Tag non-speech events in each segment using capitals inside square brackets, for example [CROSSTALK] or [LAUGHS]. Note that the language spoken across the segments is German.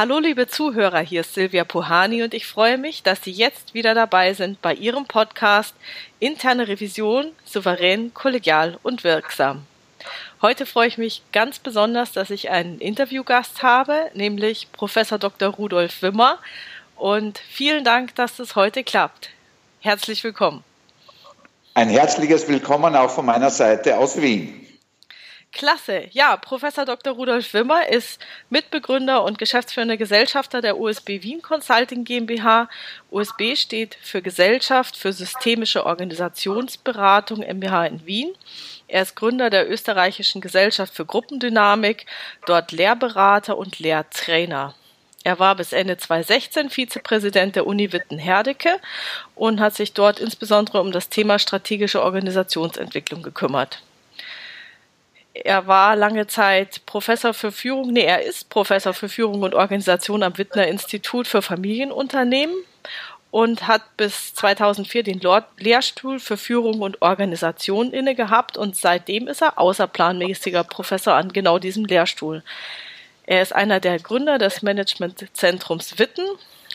Hallo liebe Zuhörer, hier ist Silvia Puhani und ich freue mich, dass Sie jetzt wieder dabei sind bei Ihrem Podcast Interne Revision, souverän, kollegial und wirksam. Heute freue ich mich ganz besonders, dass ich einen Interviewgast habe, nämlich Professor Dr. Rudolf Wimmer. Und vielen Dank, dass es heute klappt. Herzlich willkommen. Ein herzliches Willkommen auch von meiner Seite aus Wien. Klasse. Ja, Professor Dr. Rudolf Wimmer ist Mitbegründer und geschäftsführender Gesellschafter der USB Wien Consulting GmbH. USB steht für Gesellschaft für systemische Organisationsberatung MBH in Wien. Er ist Gründer der österreichischen Gesellschaft für Gruppendynamik, dort Lehrberater und Lehrtrainer. Er war bis Ende 2016 Vizepräsident der Uni Witten-Herdecke und hat sich dort insbesondere um das Thema strategische Organisationsentwicklung gekümmert. Er war lange Zeit Professor für Führung, nee, er ist Professor für Führung und Organisation am Wittner Institut für Familienunternehmen und hat bis 2004 den Lehrstuhl für Führung und Organisation inne gehabt und seitdem ist er außerplanmäßiger Professor an genau diesem Lehrstuhl. Er ist einer der Gründer des Managementzentrums Witten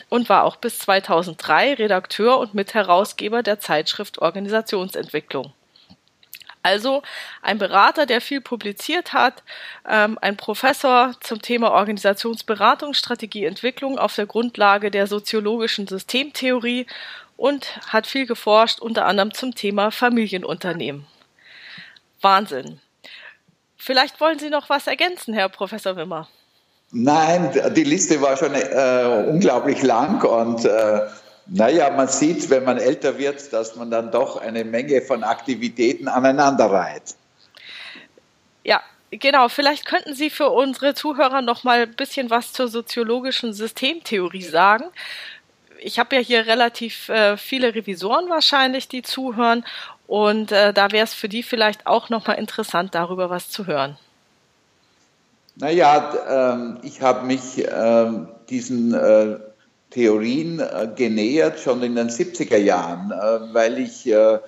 und war auch bis 2003 Redakteur und Mitherausgeber der Zeitschrift Organisationsentwicklung. Also ein Berater, der viel publiziert hat, ähm, ein Professor zum Thema Organisationsberatung, Strategieentwicklung auf der Grundlage der soziologischen Systemtheorie und hat viel geforscht, unter anderem zum Thema Familienunternehmen. Wahnsinn. Vielleicht wollen Sie noch was ergänzen, Herr Professor Wimmer. Nein, die Liste war schon äh, unglaublich lang und äh, naja, man sieht, wenn man älter wird, dass man dann doch eine Menge von Aktivitäten aneinander reiht. Ja, genau. Vielleicht könnten Sie für unsere Zuhörer noch mal ein bisschen was zur soziologischen Systemtheorie sagen. Ich habe ja hier relativ äh, viele Revisoren wahrscheinlich, die zuhören. Und äh, da wäre es für die vielleicht auch noch mal interessant, darüber was zu hören. Naja, ähm, ich habe mich ähm, diesen äh, Theorien äh, genähert, schon in den 70er Jahren, äh, weil ich äh,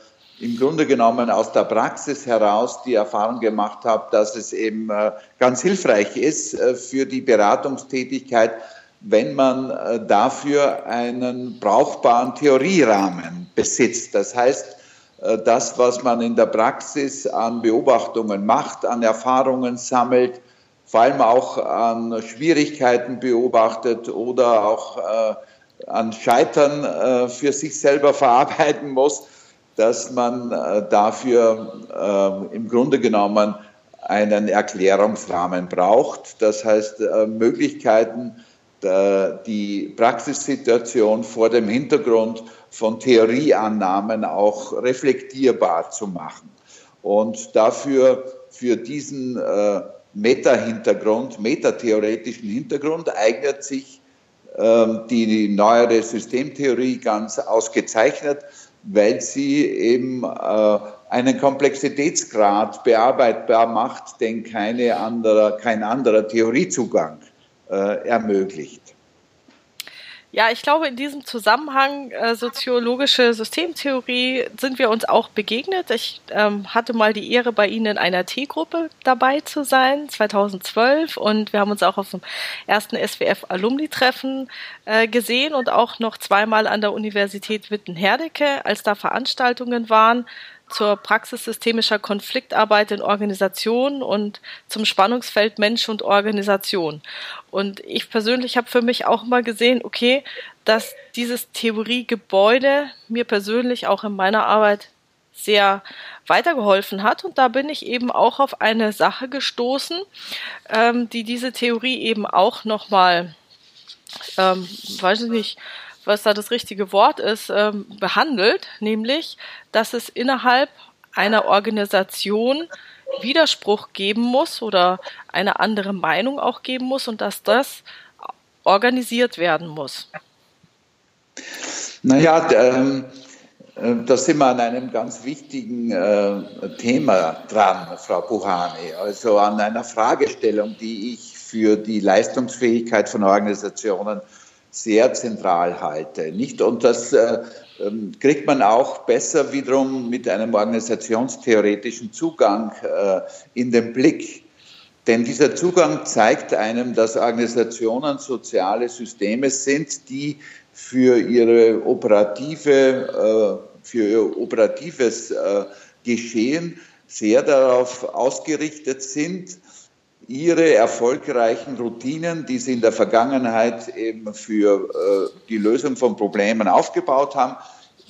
im Grunde genommen aus der Praxis heraus die Erfahrung gemacht habe, dass es eben ganz hilfreich ist für die Beratungstätigkeit, wenn man dafür einen brauchbaren Theorierahmen besitzt. Das heißt, das, was man in der Praxis an Beobachtungen macht, an Erfahrungen sammelt, vor allem auch an Schwierigkeiten beobachtet oder auch äh, an Scheitern äh, für sich selber [LAUGHS] verarbeiten muss, dass man äh, dafür äh, im Grunde genommen einen Erklärungsrahmen braucht. Das heißt, äh, Möglichkeiten, die Praxissituation vor dem Hintergrund von Theorieannahmen auch reflektierbar zu machen. Und dafür, für diesen äh, Meta-Hintergrund, metatheoretischen Hintergrund eignet sich ähm, die neuere Systemtheorie ganz ausgezeichnet, weil sie eben äh, einen Komplexitätsgrad bearbeitbar macht, den keine andere, kein anderer Theoriezugang äh, ermöglicht. Ja, ich glaube, in diesem Zusammenhang äh, soziologische Systemtheorie sind wir uns auch begegnet. Ich ähm, hatte mal die Ehre, bei Ihnen in einer T-Gruppe dabei zu sein, 2012. Und wir haben uns auch auf dem ersten SWF-Alumni-Treffen äh, gesehen und auch noch zweimal an der Universität Witten-Herdecke, als da Veranstaltungen waren zur Praxis systemischer Konfliktarbeit in Organisationen und zum Spannungsfeld Mensch und Organisation. Und ich persönlich habe für mich auch mal gesehen, okay, dass dieses Theoriegebäude mir persönlich auch in meiner Arbeit sehr weitergeholfen hat. Und da bin ich eben auch auf eine Sache gestoßen, ähm, die diese Theorie eben auch nochmal, ähm, weiß ich nicht, was da das richtige Wort ist, ähm, behandelt, nämlich, dass es innerhalb einer Organisation Widerspruch geben muss oder eine andere Meinung auch geben muss und dass das organisiert werden muss. Naja, ähm, äh, da sind wir an einem ganz wichtigen äh, Thema dran, Frau Buhani, also an einer Fragestellung, die ich für die Leistungsfähigkeit von Organisationen sehr zentral halte. Nicht? Und das äh, ähm, kriegt man auch besser wiederum mit einem organisationstheoretischen Zugang äh, in den Blick. Denn dieser Zugang zeigt einem, dass Organisationen soziale Systeme sind, die für ihre operative, äh, für ihr operatives äh, Geschehen sehr darauf ausgerichtet sind, ihre erfolgreichen Routinen, die sie in der Vergangenheit eben für äh, die Lösung von Problemen aufgebaut haben,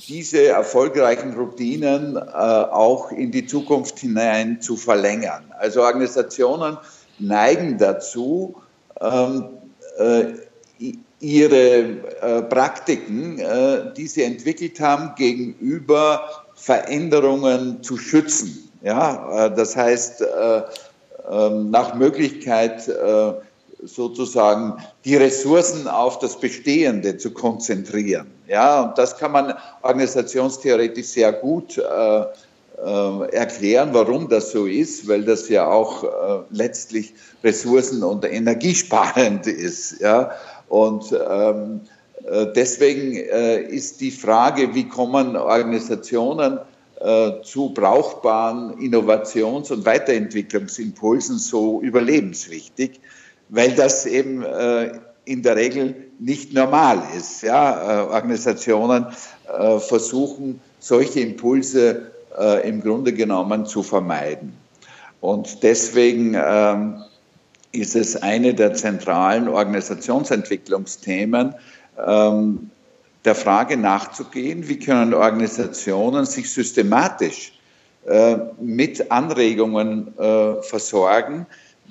diese erfolgreichen Routinen äh, auch in die Zukunft hinein zu verlängern. Also Organisationen neigen dazu, ähm, äh, ihre Praktiken, die sie entwickelt haben, gegenüber Veränderungen zu schützen. Ja, das heißt, nach Möglichkeit äh, sozusagen die Ressourcen auf das Bestehende zu konzentrieren. Ja, und das kann man organisationstheoretisch sehr gut äh, äh, erklären, warum das so ist, weil das ja auch letztlich ressourcen- und energiesparend ist. Ja, und ähm, äh, deswegen ist die Frage, wie kommen Organisationen zu brauchbaren Innovations- und Weiterentwicklungsimpulsen so überlebenswichtig, weil das eben äh, in der Regel nicht normal ist. Ja? Äh, Organisationen äh, versuchen, solche Impulse äh, im Grunde genommen zu vermeiden. Und deswegen ähm, ist es eine der zentralen Organisationsentwicklungsthemen, ähm, der Frage nachzugehen, wie können Organisationen sich systematisch äh, mit Anregungen äh, versorgen,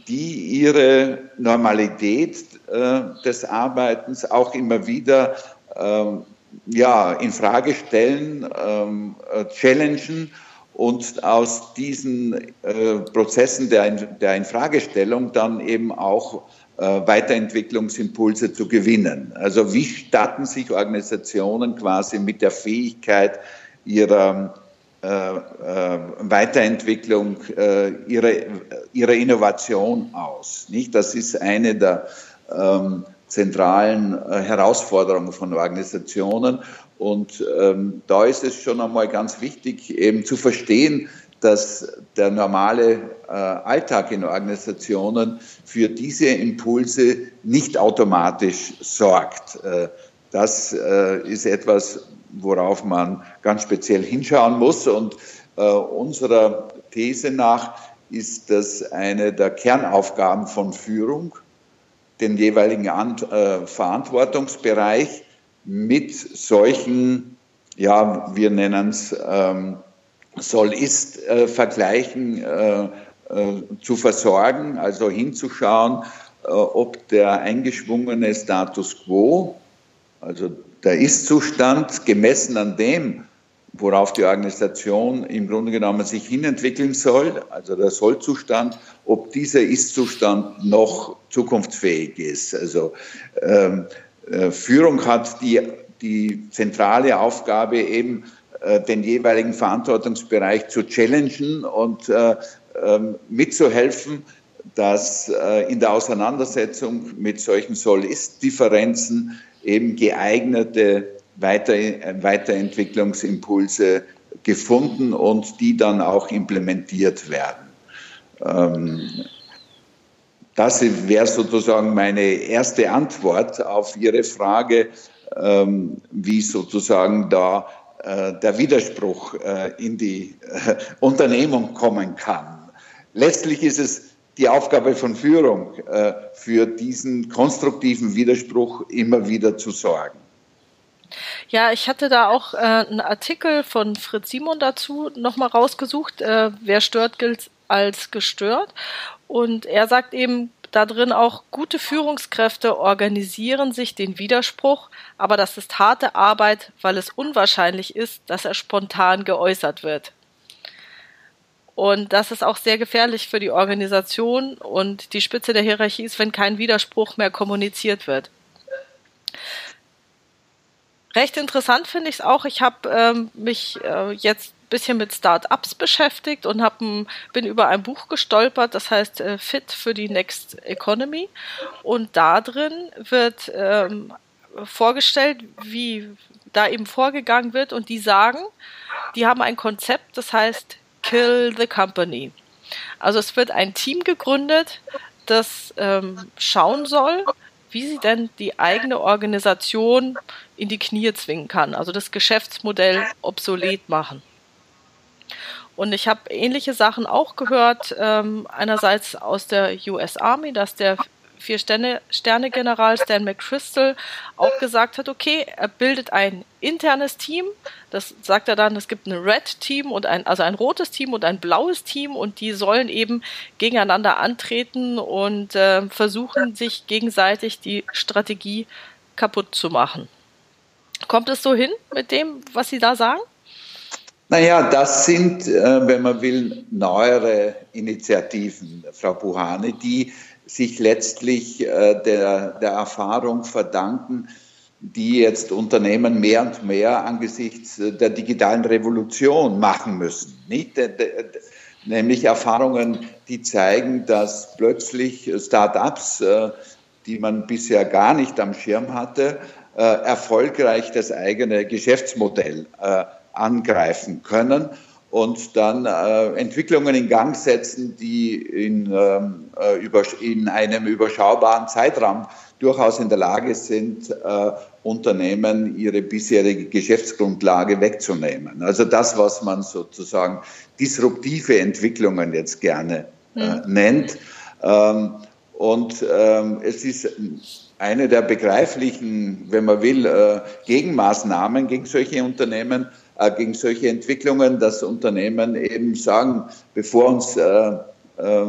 die ihre Normalität äh, des Arbeitens auch immer wieder ähm, ja, in Frage stellen, ähm, äh, challengen und aus diesen äh, Prozessen der, der Infragestellung dann eben auch Weiterentwicklungsimpulse zu gewinnen. Also wie statten sich Organisationen quasi mit der Fähigkeit ihrer äh, äh, Weiterentwicklung, äh, ihrer, ihrer Innovation aus? Nicht? Das ist eine der ähm, zentralen äh, Herausforderungen von Organisationen. Und ähm, da ist es schon einmal ganz wichtig, eben zu verstehen, dass der normale äh, Alltag in Organisationen für diese Impulse nicht automatisch sorgt. Äh, das äh, ist etwas, worauf man ganz speziell hinschauen muss. Und äh, unserer These nach ist das eine der Kernaufgaben von Führung, den jeweiligen Ant äh, Verantwortungsbereich mit solchen, ja, wir nennen es ähm, Soll-Ist-Vergleichen äh, äh, zu versorgen, also hinzuschauen, äh, ob der eingeschwungene Status quo, also der Ist-Zustand, gemessen an dem, worauf die Organisation im Grunde genommen sich hinentwickeln soll, also der Sollzustand, ob dieser Ist-Zustand noch zukunftsfähig ist. Also ähm, äh, Führung hat die, die zentrale Aufgabe eben, äh, den jeweiligen Verantwortungsbereich zu challengen und äh, ähm, mitzuhelfen, dass äh, in der Auseinandersetzung mit solchen Soll-Ist-Differenzen eben geeignete Weiter Weiterentwicklungsimpulse gefunden und die dann auch implementiert werden. Ähm, das wäre sozusagen meine erste Antwort auf Ihre Frage, ähm, wie sozusagen da äh, der Widerspruch äh, in die äh, Unternehmung kommen kann. Letztlich ist es die Aufgabe von Führung, für diesen konstruktiven Widerspruch immer wieder zu sorgen. Ja, ich hatte da auch äh, einen Artikel von Fritz Simon dazu nochmal rausgesucht. Äh, wer stört, gilt als gestört. Und er sagt eben, da drin auch, gute Führungskräfte organisieren sich den Widerspruch, aber das ist harte Arbeit, weil es unwahrscheinlich ist, dass er spontan geäußert wird. Und das ist auch sehr gefährlich für die Organisation und die Spitze der Hierarchie ist, wenn kein Widerspruch mehr kommuniziert wird. Recht interessant finde ich es auch. Ich habe ähm, mich äh, jetzt bisschen mit Startups beschäftigt und hab ein, bin über ein Buch gestolpert, das heißt äh, Fit für die Next Economy. Und da drin wird ähm, vorgestellt, wie da eben vorgegangen wird. Und die sagen, die haben ein Konzept, das heißt Kill the Company. Also es wird ein Team gegründet, das ähm, schauen soll, wie sie denn die eigene Organisation in die Knie zwingen kann, also das Geschäftsmodell obsolet machen. Und ich habe ähnliche Sachen auch gehört, ähm, einerseits aus der US Army, dass der Vier-Sterne-General Stan McChrystal auch gesagt hat, okay, er bildet ein internes Team. Das sagt er dann, es gibt ein Red-Team und ein, also ein rotes Team und ein blaues Team und die sollen eben gegeneinander antreten und äh, versuchen, sich gegenseitig die Strategie kaputt zu machen. Kommt es so hin mit dem, was Sie da sagen? Naja, das sind, äh, wenn man will, neuere Initiativen, Frau Buhane, die sich letztlich äh, der, der Erfahrung verdanken, die jetzt Unternehmen mehr und mehr angesichts äh, der digitalen Revolution machen müssen. Nicht? Nämlich Erfahrungen, die zeigen, dass plötzlich Start-ups, die man bisher gar nicht am Schirm hatte, erfolgreich das eigene Geschäftsmodell angreifen können und dann äh, Entwicklungen in Gang setzen, die in, ähm, äh, über, in einem überschaubaren Zeitraum durchaus in der Lage sind, äh, Unternehmen ihre bisherige Geschäftsgrundlage wegzunehmen. Also das, was man sozusagen disruptive Entwicklungen jetzt gerne mhm. nennt. Ähm, und ähm, es ist eine der begreiflichen, wenn man will, äh, Gegenmaßnahmen gegen solche Unternehmen, äh, gegen solche Entwicklungen, dass Unternehmen eben sagen, bevor uns äh, äh,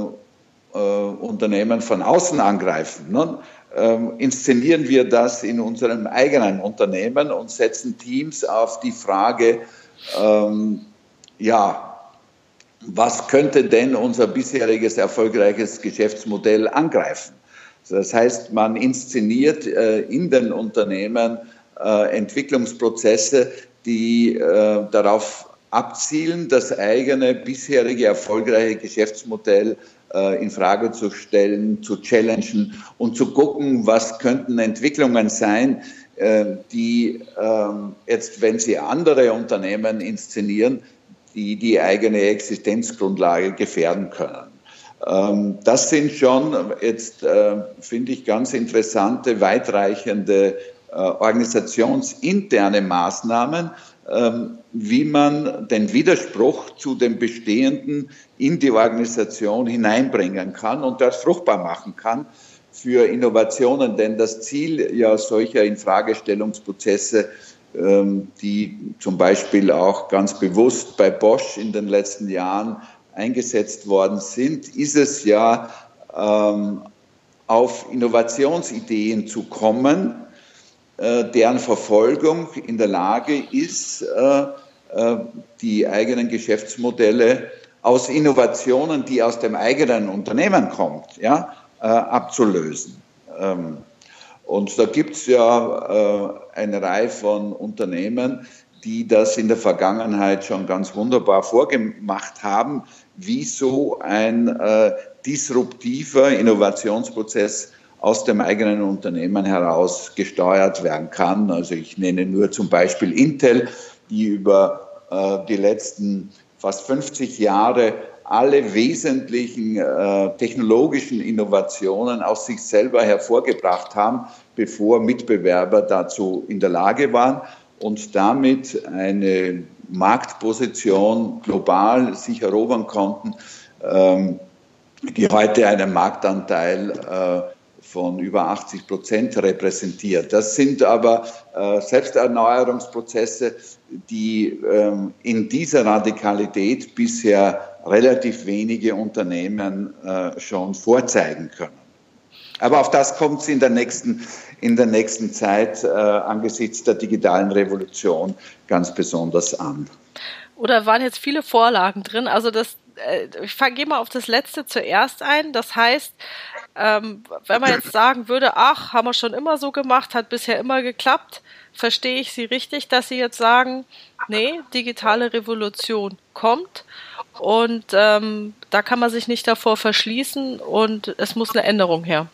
äh Unternehmen von außen angreifen, ne, ähm, inszenieren wir das in unserem eigenen Unternehmen und setzen Teams auf die Frage, ähm, ja, was könnte denn unser bisheriges erfolgreiches Geschäftsmodell angreifen? Das heißt, man inszeniert äh, in den Unternehmen äh, Entwicklungsprozesse, die äh, darauf abzielen, das eigene bisherige erfolgreiche Geschäftsmodell äh, in Frage zu stellen, zu challengen und zu gucken, was könnten Entwicklungen sein, äh, die ähm, jetzt, wenn sie andere Unternehmen inszenieren, die die eigene Existenzgrundlage gefährden können. Ähm, das sind schon jetzt, äh, finde ich, ganz interessante, weitreichende äh, organisationsinterne Maßnahmen, ähm, wie man den Widerspruch zu dem Bestehenden in die Organisation hineinbringen kann und das fruchtbar machen kann für Innovationen. Denn das Ziel ja solcher Infragestellungsprozesse, ähm, die zum Beispiel auch ganz bewusst bei Bosch in den letzten Jahren eingesetzt worden sind, ist es ja, ähm, auf Innovationsideen zu kommen, äh, deren Verfolgung in der Lage ist, äh, äh, die eigenen Geschäftsmodelle aus Innovationen, die aus dem eigenen Unternehmen kommt, ja, abzulösen. Ähm, und da gibt es ja eine Reihe von Unternehmen, die das in der Vergangenheit schon ganz wunderbar vorgemacht haben, wie so ein disruptiver Innovationsprozess aus dem eigenen Unternehmen heraus gesteuert werden kann. Also ich nenne nur zum Beispiel Intel, die über äh, die letzten fast 50 Jahre alle wesentlichen äh, technologischen Innovationen aus sich selber hervorgebracht haben, bevor Mitbewerber dazu in der Lage waren und damit eine Marktposition global sich erobern konnten, ähm, die heute einen Marktanteil äh, von über 80 Prozent repräsentiert. Das sind aber äh, Selbsterneuerungsprozesse, die ähm, in dieser Radikalität bisher relativ wenige Unternehmen äh, schon vorzeigen können. Aber auf das kommt es in der nächsten, in der nächsten Zeit äh, angesichts der digitalen Revolution ganz besonders an. Oder waren jetzt viele Vorlagen drin? Also das, ich gehe mal auf das letzte zuerst ein. Das heißt, ähm, wenn man jetzt sagen würde, ach, haben wir schon immer so gemacht, hat bisher immer geklappt, verstehe ich Sie richtig, dass Sie jetzt sagen, nee, digitale Revolution kommt und ähm, da kann man sich nicht davor verschließen und es muss eine Änderung her.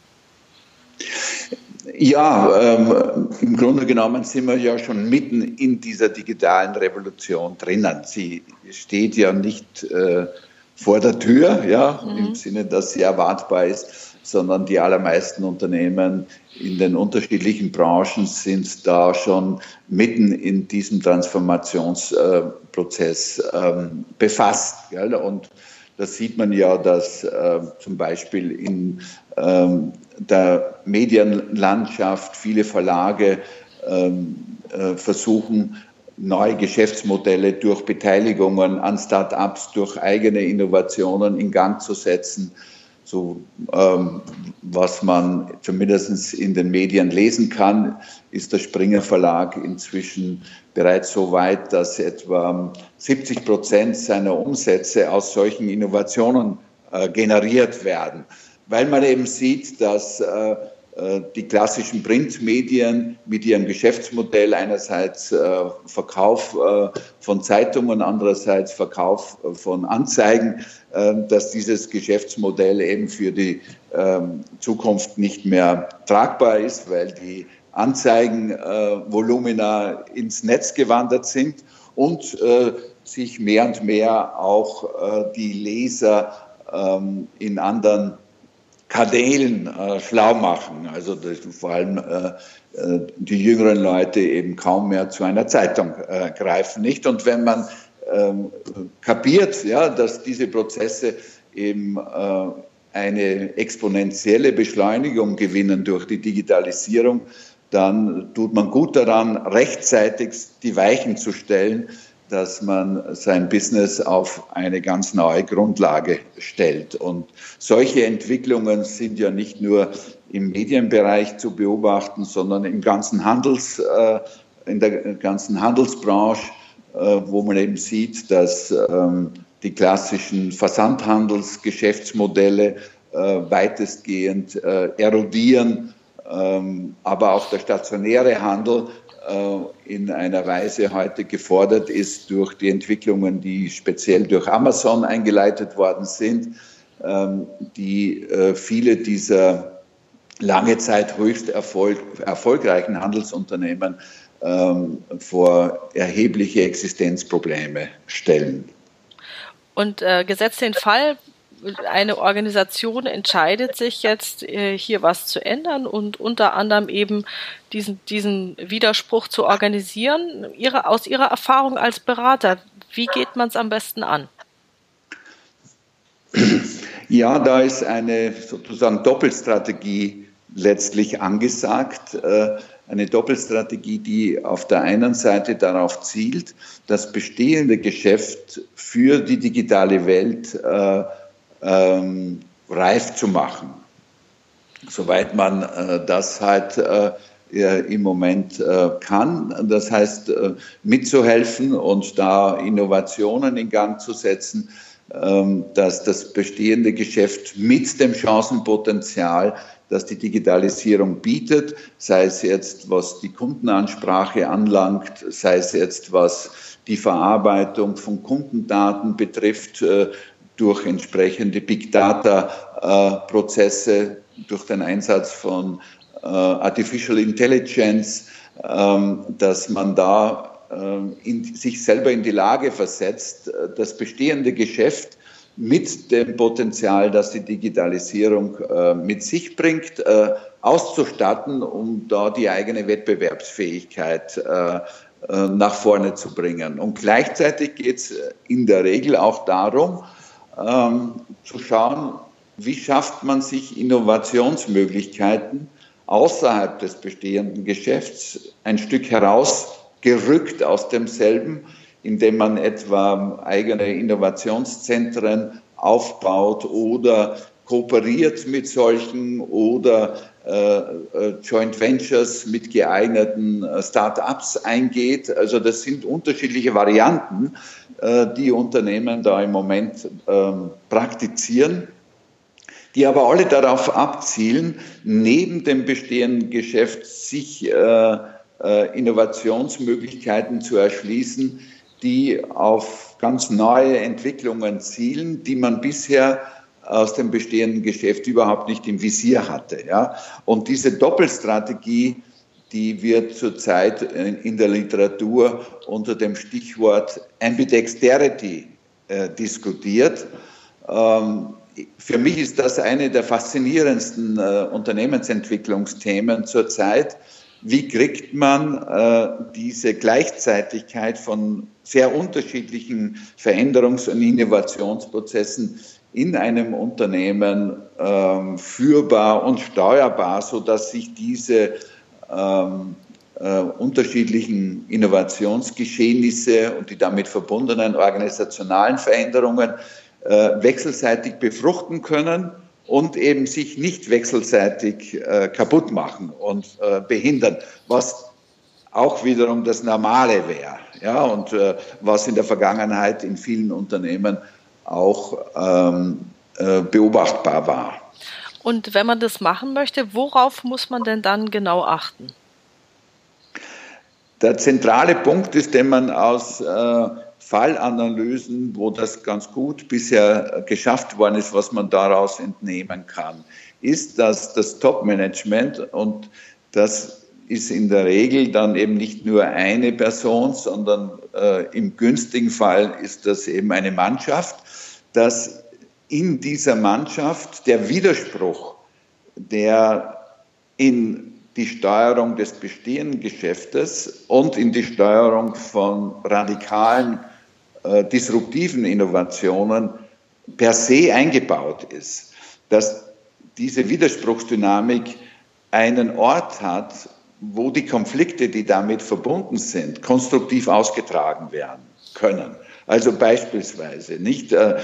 Ja, ähm, im Grunde genommen sind wir ja schon mitten in dieser digitalen Revolution drinnen. Sie steht ja nicht äh, vor der Tür, ja, mhm. im Sinne, dass sie erwartbar ist, sondern die allermeisten Unternehmen in den unterschiedlichen Branchen sind da schon mitten in diesem Transformationsprozess ähm, befasst. Gell? Und da sieht man ja, dass äh, zum Beispiel in ähm, der Medienlandschaft viele Verlage ähm, äh, versuchen, neue Geschäftsmodelle durch Beteiligungen an Start-ups, durch eigene Innovationen in Gang zu setzen. So, ähm, was man zumindest in den Medien lesen kann, ist der Springer Verlag inzwischen bereits so weit, dass etwa 70 Prozent seiner Umsätze aus solchen Innovationen äh, generiert werden, weil man eben sieht, dass äh, die klassischen Printmedien mit ihrem Geschäftsmodell einerseits äh, Verkauf äh, von Zeitungen, andererseits Verkauf von Anzeigen, dass dieses Geschäftsmodell eben für die ähm, Zukunft nicht mehr tragbar ist, weil die Anzeigenvolumina ins Netz gewandert sind und sich mehr und mehr auch die Leser ähm, in anderen Kanälen äh, schlau machen. Also vor allem äh, äh, die jüngeren Leute eben kaum mehr zu einer Zeitung äh, greifen, nicht? Und wenn man ähm, kapiert, ja, dass diese Prozesse eben äh, eine exponentielle Beschleunigung gewinnen durch die Digitalisierung, dann tut man gut daran, rechtzeitig die Weichen zu stellen, dass man sein Business auf eine ganz neue Grundlage stellt. Und solche Entwicklungen sind ja nicht nur im Medienbereich zu beobachten, sondern im ganzen Handels, äh, in der ganzen Handelsbranche, äh, wo man eben sieht, dass ähm, die klassischen Versandhandelsgeschäftsmodelle äh, weitestgehend erodieren, ähm, aber auch der stationäre Handel in einer Weise heute gefordert ist durch die Entwicklungen, die speziell durch Amazon eingeleitet worden sind, ähm, die äh, viele dieser lange Zeit höchst erfolg, erfolgreichen Handelsunternehmen ähm, vor erhebliche Existenzprobleme stellen. Und äh, gesetzt den Fall, eine Organisation entscheidet sich jetzt, äh, hier was zu ändern und unter anderem eben diesen, diesen Widerspruch zu organisieren. Ihre, aus Ihrer Erfahrung als Berater, wie geht man es am besten an? Ja, da ist eine sozusagen Doppelstrategie letztlich angesagt. Äh, eine Doppelstrategie, die auf der einen Seite darauf zielt, das bestehende Geschäft für die digitale Welt äh, ähm, reif zu machen. Soweit man äh, das halt äh, im Moment äh, kann. Das heißt, äh, mitzuhelfen und da Innovationen in Gang zu setzen, ähm, dass das bestehende Geschäft mit dem Chancenpotenzial, das die Digitalisierung bietet, sei es jetzt was die Kundenansprache anlangt, sei es jetzt was die Verarbeitung von Kundendaten betrifft, äh, durch entsprechende Big Data-Prozesse, durch den Einsatz von äh, Artificial Intelligence, ähm, dass man da ähm, in, sich selber in die Lage versetzt, äh, das bestehende Geschäft mit dem Potenzial, das die Digitalisierung äh, mit sich bringt, auszustatten, um da die eigene Wettbewerbsfähigkeit nach vorne zu bringen. Und gleichzeitig geht es in der Regel auch darum, ähm, zu schauen, wie schafft man sich Innovationsmöglichkeiten außerhalb des bestehenden Geschäfts ein Stück herausgerückt aus demselben, indem man etwa eigene Innovationszentren aufbaut oder kooperiert mit solchen oder Joint Ventures mit geeigneten äh, Start-ups eingeht. Also das sind unterschiedliche Varianten, äh, die Unternehmen da im Moment ähm, praktizieren, die aber alle darauf abzielen, neben dem bestehenden Geschäft sich äh, äh, Innovationsmöglichkeiten zu erschließen, die auf ganz neue Entwicklungen zielen, die man bisher aus dem bestehenden Geschäft überhaupt nicht im Visier hatte. Ja? Und diese Doppelstrategie die wird zurzeit in der Literatur unter dem Stichwort Ambidexterity äh, diskutiert. Ähm, für mich ist das eine der faszinierendsten äh, Unternehmensentwicklungsthemen zurzeit. Wie kriegt man äh, diese Gleichzeitigkeit von sehr unterschiedlichen Veränderungs- und Innovationsprozessen in einem Unternehmen ähm, führbar und steuerbar, so dass sich diese ähm, äh, unterschiedlichen Innovationsgeschehnisse und die damit verbundenen organisationalen Veränderungen äh, wechselseitig befruchten können und eben sich nicht wechselseitig äh, kaputt machen und äh, behindern, was auch wiederum das Normale wäre. Ja, und äh, was in der Vergangenheit in vielen Unternehmen auch ähm, äh, beobachtbar war. Und wenn man das machen möchte, worauf muss man denn dann genau achten? Der zentrale Punkt ist, den man aus äh, Fallanalysen, wo das ganz gut bisher geschafft worden ist, was man daraus entnehmen kann, ist, dass das Top-Management und das ist in der Regel dann eben nicht nur eine Person, sondern äh, im günstigen Fall ist das eben eine Mannschaft, dass in dieser Mannschaft der Widerspruch, der in die Steuerung des bestehenden Geschäftes und in die Steuerung von radikalen äh, disruptiven Innovationen per se eingebaut ist, dass diese Widerspruchsdynamik einen Ort hat, wo die Konflikte, die damit verbunden sind, konstruktiv ausgetragen werden können. Also beispielsweise nicht äh,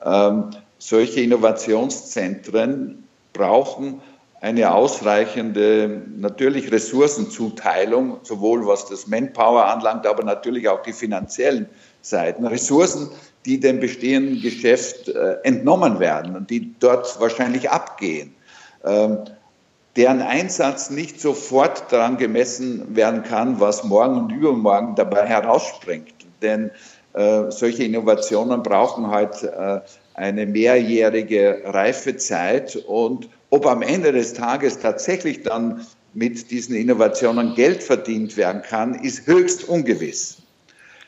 äh, solche Innovationszentren brauchen eine ausreichende, natürlich Ressourcenzuteilung, sowohl was das Manpower anlangt, aber natürlich auch die finanziellen Seiten. Ressourcen, die dem bestehenden Geschäft äh, entnommen werden und die dort wahrscheinlich abgehen. Ähm, deren Einsatz nicht sofort daran gemessen werden kann, was morgen und übermorgen dabei herausspringt. Denn äh, solche Innovationen brauchen halt äh, eine mehrjährige Reifezeit und ob am Ende des Tages tatsächlich dann mit diesen Innovationen Geld verdient werden kann, ist höchst ungewiss.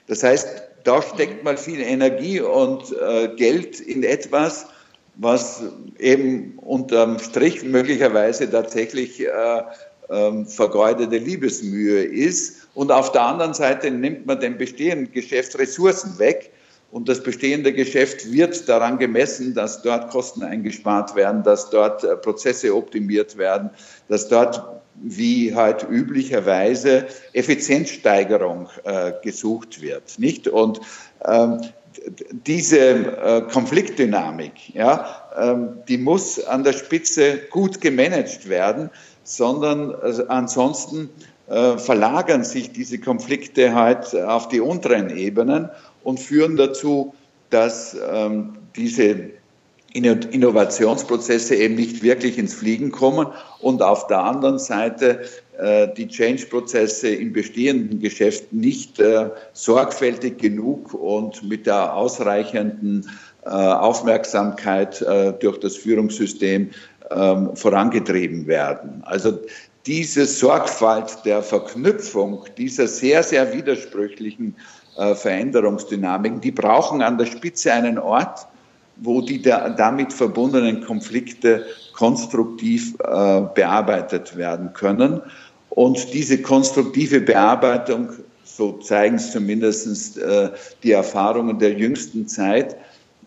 Das heißt, da steckt mal viel Energie und äh, Geld in etwas, was eben unterm Strich möglicherweise tatsächlich äh, äh, vergeudete Liebesmühe ist. Und auf der anderen Seite nimmt man dem bestehenden Geschäft Ressourcen weg, und das bestehende Geschäft wird daran gemessen, dass dort Kosten eingespart werden, dass dort äh, Prozesse optimiert werden, dass dort wie halt üblicherweise Effizienzsteigerung äh, gesucht wird, nicht? Und ähm, diese äh, Konfliktdynamik, ja, ähm, die muss an der Spitze gut gemanagt werden, sondern äh, ansonsten äh, verlagern sich diese Konflikte halt auf die unteren Ebenen und führen dazu, dass ähm, diese Innovationsprozesse eben nicht wirklich ins Fliegen kommen und auf der anderen Seite äh, die Change-Prozesse im bestehenden Geschäft nicht äh, sorgfältig genug und mit der ausreichenden äh, Aufmerksamkeit äh, durch das Führungssystem ähm, vorangetrieben werden. Also diese Sorgfalt der Verknüpfung dieser sehr, sehr widersprüchlichen äh, Veränderungsdynamiken, die brauchen an der Spitze einen Ort, wo die damit verbundenen Konflikte konstruktiv äh, bearbeitet werden können. Und diese konstruktive Bearbeitung, so zeigen es zumindest äh, die Erfahrungen der jüngsten Zeit,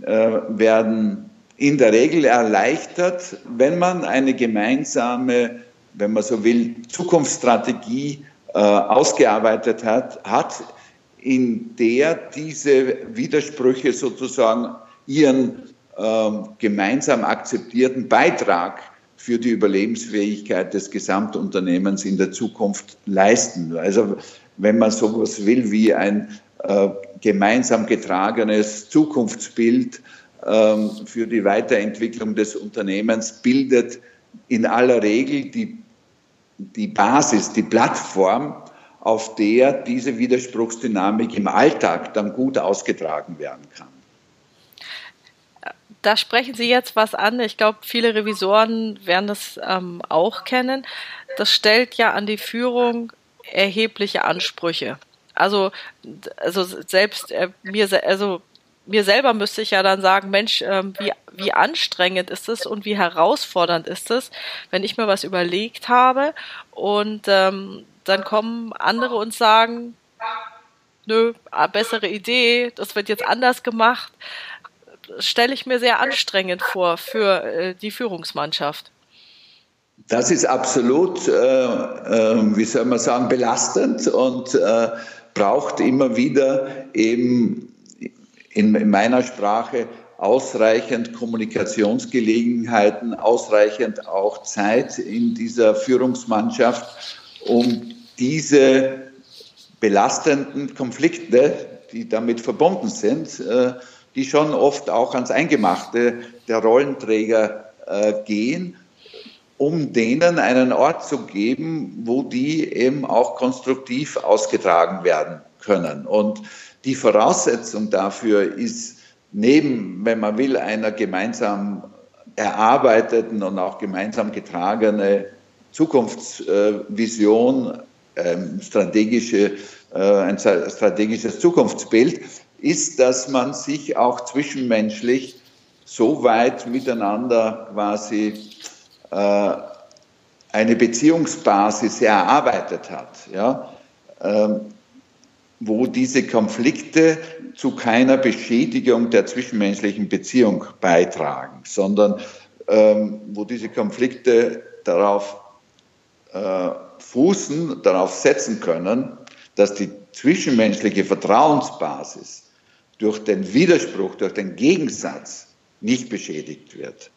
werden in der Regel erleichtert, wenn man eine gemeinsame, wenn man so will, Zukunftsstrategie ausgearbeitet hat, hat in der diese Widersprüche sozusagen ihren ähm, gemeinsam akzeptierten Beitrag für die Überlebensfähigkeit des Gesamtunternehmens in der Zukunft leisten. Also wenn man sowas will wie ein äh, gemeinsam getragenes Zukunftsbild ähm, für die Weiterentwicklung des Unternehmens bildet in aller Regel die, die Basis, die Plattform auf der diese Widerspruchsdynamik im Alltag dann gut ausgetragen werden kann. Da sprechen Sie jetzt was an. Ich glaube, viele Revisoren werden das ähm, auch kennen. Das stellt ja an die Führung erhebliche Ansprüche. Also, also selbst äh, mir, also mir selber müsste ich ja dann sagen, Mensch, ähm, wie, wie anstrengend ist es und wie herausfordernd ist es, wenn ich mir was überlegt habe und ähm, dann kommen andere und sagen, nö, ah, bessere Idee, das wird jetzt anders gemacht, stelle ich mir sehr anstrengend vor für äh, die Führungsmannschaft. Das ist absolut, äh, äh, wie soll man sagen, belastend und äh, braucht immer wieder eben in, in meiner Sprache ausreichend Kommunikationsgelegenheiten, ausreichend auch Zeit in dieser Führungsmannschaft, um diese belastenden Konflikte, die damit verbunden sind, äh, die schon oft auch ans Eingemachte der Rollenträger äh, gehen, um denen einen Ort zu geben, wo die eben auch konstruktiv ausgetragen werden können. Und die Voraussetzung dafür ist neben, wenn man will, einer gemeinsam erarbeiteten und auch gemeinsam getragene Zukunftsvision, ähm, strategische, äh, ein strategisches Zukunftsbild, ist, dass man sich auch zwischenmenschlich so weit miteinander quasi äh, eine Beziehungsbasis erarbeitet hat. Ja? Ähm, wo diese Konflikte zu keiner Beschädigung der zwischenmenschlichen Beziehung beitragen, sondern ähm, wo diese Konflikte darauf äh, fußen, darauf setzen können, dass die zwischenmenschliche Vertrauensbasis durch den Widerspruch, durch den Gegensatz nicht beschädigt wird.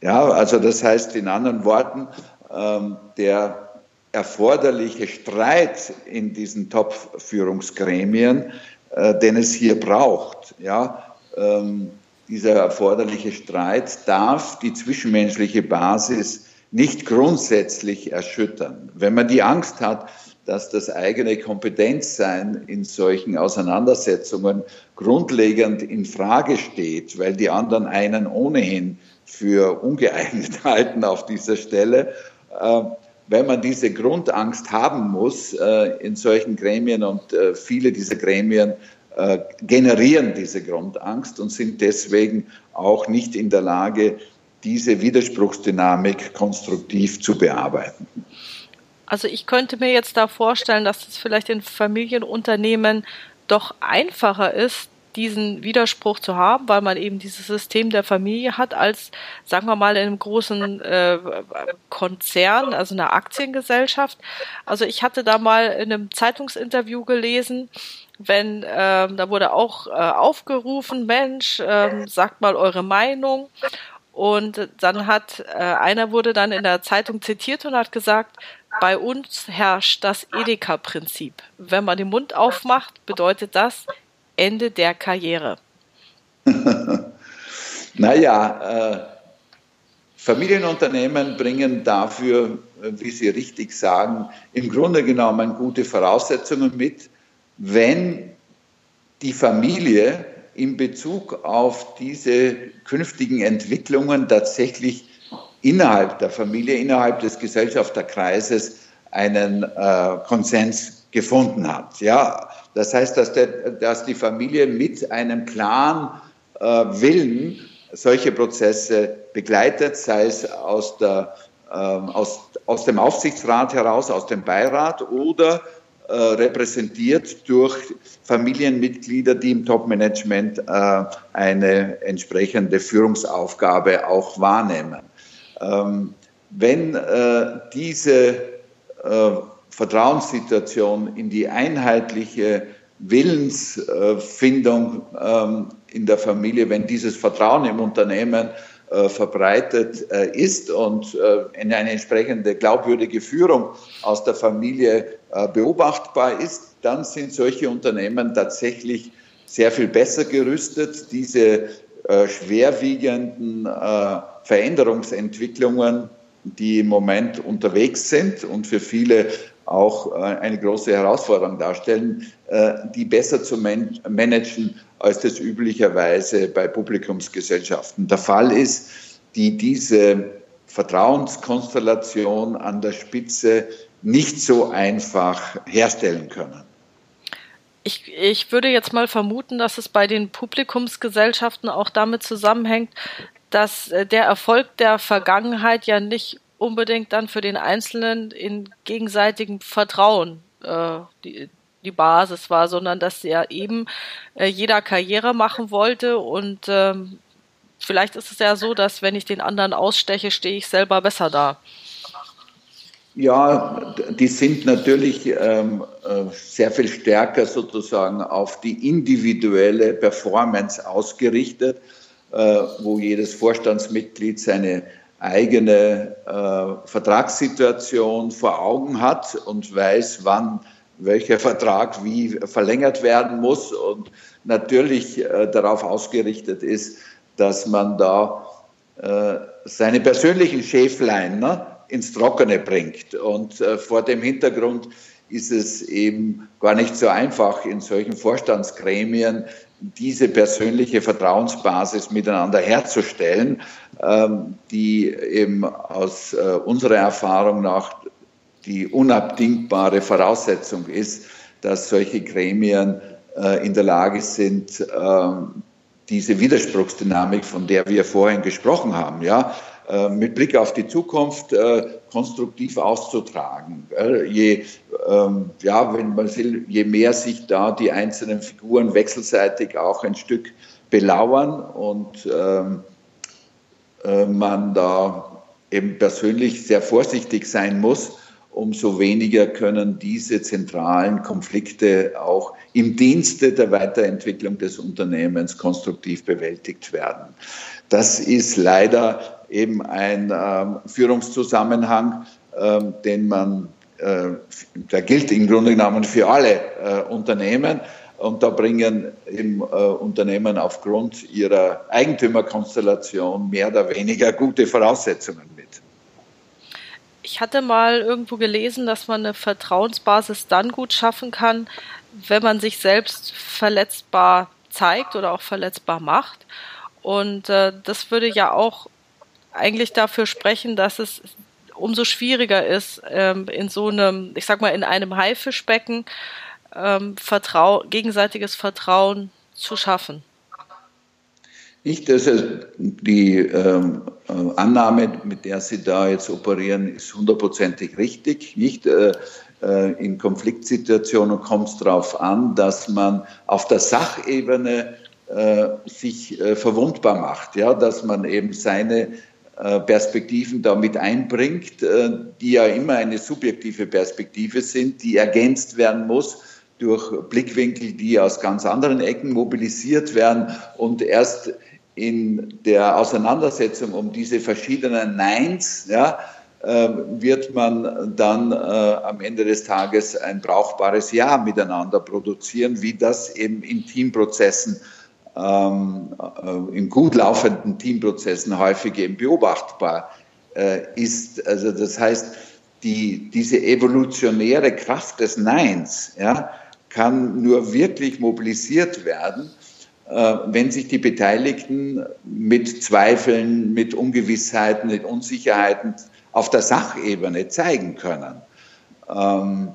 Ja, also das heißt in anderen Worten, ähm, der erforderliche Streit in diesen Top-Führungsgremien, äh, den es hier braucht. Ja, ähm, dieser erforderliche Streit darf die zwischenmenschliche Basis nicht grundsätzlich erschüttern. Wenn man die Angst hat, dass das eigene Kompetenzsein in solchen Auseinandersetzungen grundlegend in Frage steht, weil die anderen einen ohnehin für ungeeignet [LAUGHS] halten auf dieser Stelle, äh, wenn man diese Grundangst haben muss äh, in solchen Gremien und äh, viele dieser Gremien äh, generieren diese Grundangst und sind deswegen auch nicht in der Lage, diese Widerspruchsdynamik konstruktiv zu bearbeiten. Also ich könnte mir jetzt da vorstellen, dass es vielleicht in Familienunternehmen doch einfacher ist, diesen Widerspruch zu haben, weil man eben dieses System der Familie hat, als, sagen wir mal, in einem großen äh, Konzern, also einer Aktiengesellschaft. Also ich hatte da mal in einem Zeitungsinterview gelesen, wenn ähm, da wurde auch äh, aufgerufen, Mensch, ähm, sagt mal eure Meinung. Und dann hat äh, einer wurde dann in der Zeitung zitiert und hat gesagt, bei uns herrscht das Edeka-Prinzip. Wenn man den Mund aufmacht, bedeutet das, Ende der Karriere? [LAUGHS] naja, äh, Familienunternehmen bringen dafür, wie Sie richtig sagen, im Grunde genommen gute Voraussetzungen mit, wenn die Familie in Bezug auf diese künftigen Entwicklungen tatsächlich innerhalb der Familie, innerhalb des Gesellschafterkreises einen äh, Konsens gefunden hat. Ja, das heißt, dass, der, dass die Familie mit einem klaren äh, Willen solche Prozesse begleitet, sei es aus, der, äh, aus, aus dem Aufsichtsrat heraus, aus dem Beirat oder äh, repräsentiert durch Familienmitglieder, die im Topmanagement äh, eine entsprechende Führungsaufgabe auch wahrnehmen. Ähm, wenn äh, diese äh, Vertrauenssituation, in die einheitliche Willensfindung ähm, in der Familie, wenn dieses Vertrauen im Unternehmen äh, verbreitet äh, ist und äh, eine entsprechende glaubwürdige Führung aus der Familie beobachtbar ist, dann sind solche Unternehmen tatsächlich sehr viel besser gerüstet, diese schwerwiegenden Veränderungsentwicklungen, die im Moment unterwegs sind und für viele auch äh, eine große Herausforderung darstellen, äh, die besser zu managen, als das üblicherweise bei Publikumsgesellschaften der Fall ist, die diese Vertrauenskonstellation an der Spitze nicht so einfach herstellen können. Ich, ich würde jetzt mal vermuten, dass es bei den Publikumsgesellschaften auch damit zusammenhängt, dass äh, der Erfolg der Vergangenheit ja nicht unbedingt dann für den Einzelnen in gegenseitigem Vertrauen äh, die, die Basis war, sondern dass er eben äh, jeder Karriere machen wollte und ähm, vielleicht ist es ja so, dass wenn ich den anderen aussteche, stehe ich selber besser da. Ja, die sind natürlich ähm, äh, sehr viel stärker sozusagen auf die individuelle Performance ausgerichtet, äh, wo jedes Vorstandsmitglied seine eigene äh, Vertragssituation vor Augen hat und weiß, wann welcher Vertrag wie verlängert werden muss und natürlich äh, darauf ausgerichtet ist, dass man da äh, seine persönlichen Schäflein ne, ins Trockene bringt. Und äh, vor dem Hintergrund ist es eben gar nicht so einfach, in solchen Vorstandsgremien diese persönliche Vertrauensbasis miteinander herzustellen, ähm, die eben aus äh, unserer Erfahrung nach die unabdingbare Voraussetzung ist, dass solche Gremien äh, in der Lage sind, ähm, diese Widerspruchsdynamik, von der wir vorhin gesprochen haben, ja, mit Blick auf die Zukunft äh, konstruktiv auszutragen. Je, ähm, ja, wenn man will, je mehr sich da die einzelnen Figuren wechselseitig auch ein Stück belauern und ähm, äh, man da eben persönlich sehr vorsichtig sein muss, umso weniger können diese zentralen Konflikte auch im Dienste der Weiterentwicklung des Unternehmens konstruktiv bewältigt werden. Das ist leider eben ein äh, Führungszusammenhang, äh, den man, äh, der gilt im Grunde genommen für alle äh, Unternehmen. Und da bringen eben äh, Unternehmen aufgrund ihrer Eigentümerkonstellation mehr oder weniger gute Voraussetzungen mit. Ich hatte mal irgendwo gelesen, dass man eine Vertrauensbasis dann gut schaffen kann, wenn man sich selbst verletzbar zeigt oder auch verletzbar macht. Und äh, das würde ja auch eigentlich dafür sprechen, dass es umso schwieriger ist, ähm, in so einem, ich sag mal, in einem Haifischbecken ähm, Vertrau gegenseitiges Vertrauen zu schaffen. Nicht, dass die ähm, äh, Annahme, mit der Sie da jetzt operieren, ist hundertprozentig richtig. Nicht äh, äh in Konfliktsituationen kommt es darauf an, dass man auf der Sachebene äh, sich äh, verwundbar macht, ja, dass man eben seine Perspektiven damit einbringt, die ja immer eine subjektive Perspektive sind, die ergänzt werden muss durch Blickwinkel, die aus ganz anderen Ecken mobilisiert werden und erst in der Auseinandersetzung um diese verschiedenen Neins, ja, ähm, wird man dann äh, am Ende des Tages ein brauchbares Ja miteinander produzieren, wie das eben in Teamprozessen, ähm, äh, in gut laufenden Teamprozessen häufig eben beobachtbar äh, ist. Also das heißt, die, diese evolutionäre Kraft des Neins ja, kann nur wirklich mobilisiert werden, äh, wenn sich die Beteiligten mit Zweifeln, mit Ungewissheiten, mit Unsicherheiten auf der Sachebene zeigen können. Ähm,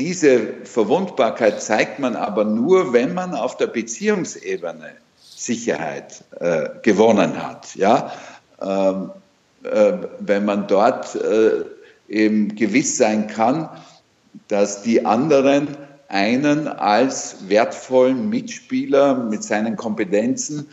diese Verwundbarkeit zeigt man aber nur, wenn man auf der Beziehungsebene Sicherheit äh, gewonnen hat. Ja? Ähm, äh, wenn man dort äh, eben gewiss sein kann, dass die anderen einen als wertvollen Mitspieler mit seinen Kompetenzen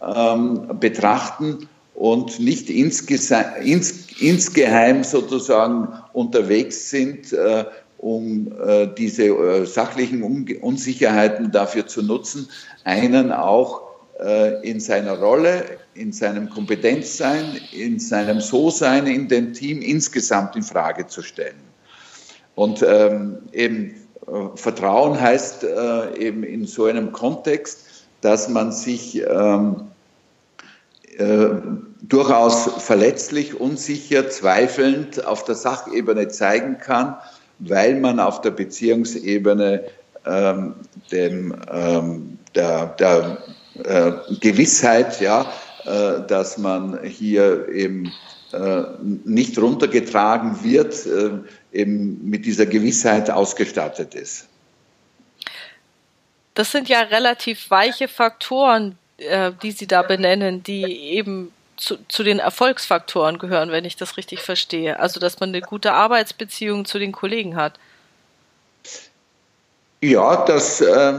ähm, betrachten und nicht insgeheim, ins, insgeheim sozusagen unterwegs sind, äh, um äh, diese äh, sachlichen Unsicherheiten dafür zu nutzen, einen auch äh, in seiner Rolle, in seinem Kompetenzsein, in seinem So-Sein in dem Team insgesamt in Frage zu stellen. Und ähm, eben äh, Vertrauen heißt äh, eben in so einem Kontext, dass man sich ähm, äh, durchaus verletzlich, unsicher, zweifelnd auf der Sachebene zeigen kann, weil man auf der Beziehungsebene ähm, dem, ähm, der, der äh, Gewissheit, ja, äh, dass man hier eben äh, nicht runtergetragen wird, äh, eben mit dieser Gewissheit ausgestattet ist. Das sind ja relativ weiche Faktoren, äh, die Sie da benennen, die eben zu, zu, den Erfolgsfaktoren gehören, wenn ich das richtig verstehe. Also, dass man eine gute Arbeitsbeziehung zu den Kollegen hat. Ja, das, äh,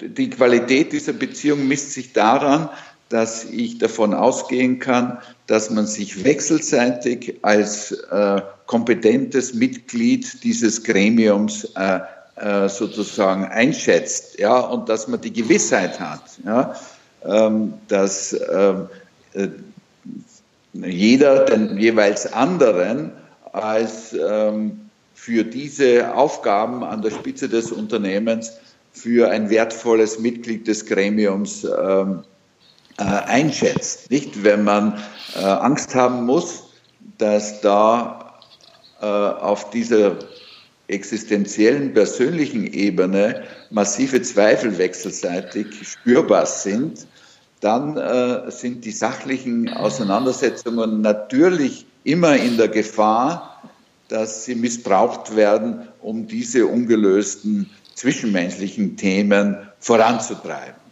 die Qualität dieser Beziehung misst sich daran, dass ich davon ausgehen kann, dass man sich wechselseitig als äh, kompetentes Mitglied dieses Gremiums äh, äh, sozusagen einschätzt, ja, und dass man die Gewissheit hat, ja, ähm, dass ähm, äh, jeder den jeweils anderen als ähm, für diese Aufgaben an der Spitze des Unternehmens für ein wertvolles Mitglied des Gremiums ähm, äh, einschätzt. Nicht, wenn man äh, Angst haben muss, dass da äh, auf dieser existenziellen, persönlichen Ebene massive Zweifel wechselseitig spürbar sind, dann äh, sind die sachlichen Auseinandersetzungen natürlich immer in der Gefahr, dass sie missbraucht werden, um diese ungelösten zwischenmenschlichen Themen voranzutreiben.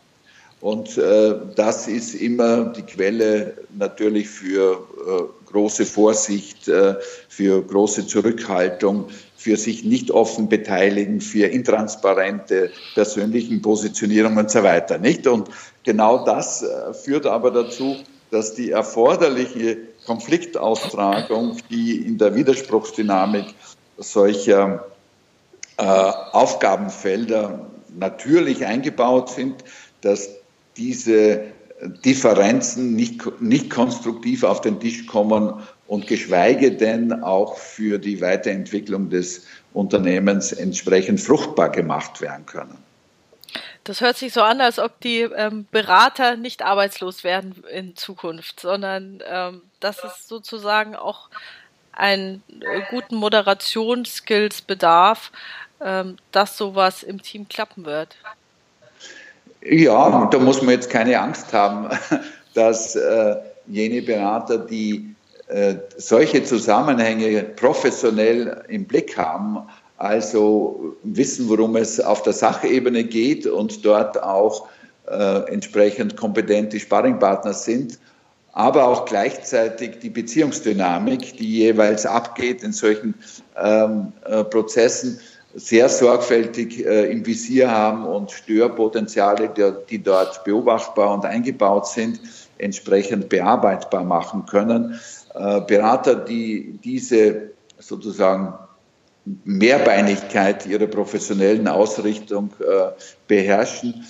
Und äh, das ist immer die Quelle natürlich für äh, große Vorsicht, äh, für große Zurückhaltung, für sich nicht offen beteiligen, für intransparente persönlichen Positionierungen und so weiter. Nicht? Und genau das äh, führt aber dazu, dass die erforderliche Konfliktaustragung, die in der Widerspruchsdynamik solcher äh, Aufgabenfelder natürlich eingebaut sind, dass diese Differenzen nicht, nicht konstruktiv auf den Tisch kommen und geschweige denn auch für die Weiterentwicklung des Unternehmens entsprechend fruchtbar gemacht werden können. Das hört sich so an, als ob die ähm, Berater nicht arbeitslos werden in Zukunft, sondern ähm, dass es sozusagen auch einen äh, guten Moderationsskills bedarf, ähm, dass sowas im Team klappen wird. Ja, da muss man jetzt keine Angst haben, [LAUGHS] dass äh, jene Berater, die äh, solche Zusammenhänge professionell im Blick haben, also wissen, worum es auf der Sachebene geht und dort auch äh, entsprechend kompetente Sparringpartner sind, aber auch gleichzeitig die Beziehungsdynamik, die jeweils abgeht in solchen ähm, äh, Prozessen, sehr sorgfältig äh, im Visier haben und Störpotenziale, die, die dort beobachtbar und eingebaut sind, entsprechend bearbeitbar machen können. Äh, Berater, die diese sozusagen Mehrbeinigkeit ihrer professionellen Ausrichtung äh, beherrschen,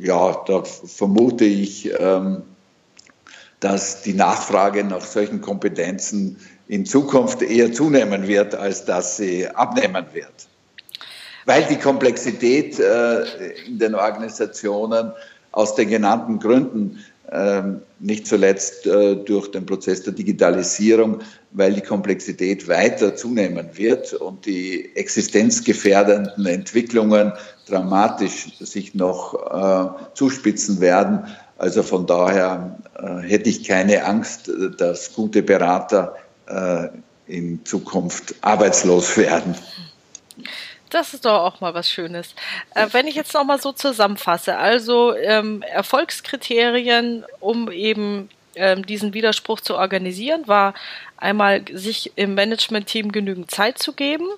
ja, da vermute ich, ähm, dass die Nachfrage nach solchen Kompetenzen in Zukunft eher zunehmen wird, als dass sie abnehmen wird. Weil die Komplexität äh, in den Organisationen aus den genannten Gründen nicht zuletzt äh, durch den Prozess der Digitalisierung, weil die Komplexität weiter zunehmen wird und die existenzgefährdenden Entwicklungen dramatisch sich noch äh, zuspitzen werden. Also von daher hätte ich keine Angst, dass gute Berater in Zukunft arbeitslos [LAUGHS] werden. Das ist doch auch mal was Schönes. Äh, wenn ich jetzt noch mal so zusammenfasse, also ähm, Erfolgskriterien, um eben ähm, diesen Widerspruch zu organisieren, war einmal sich im Management-Team genügend Zeit zu geben,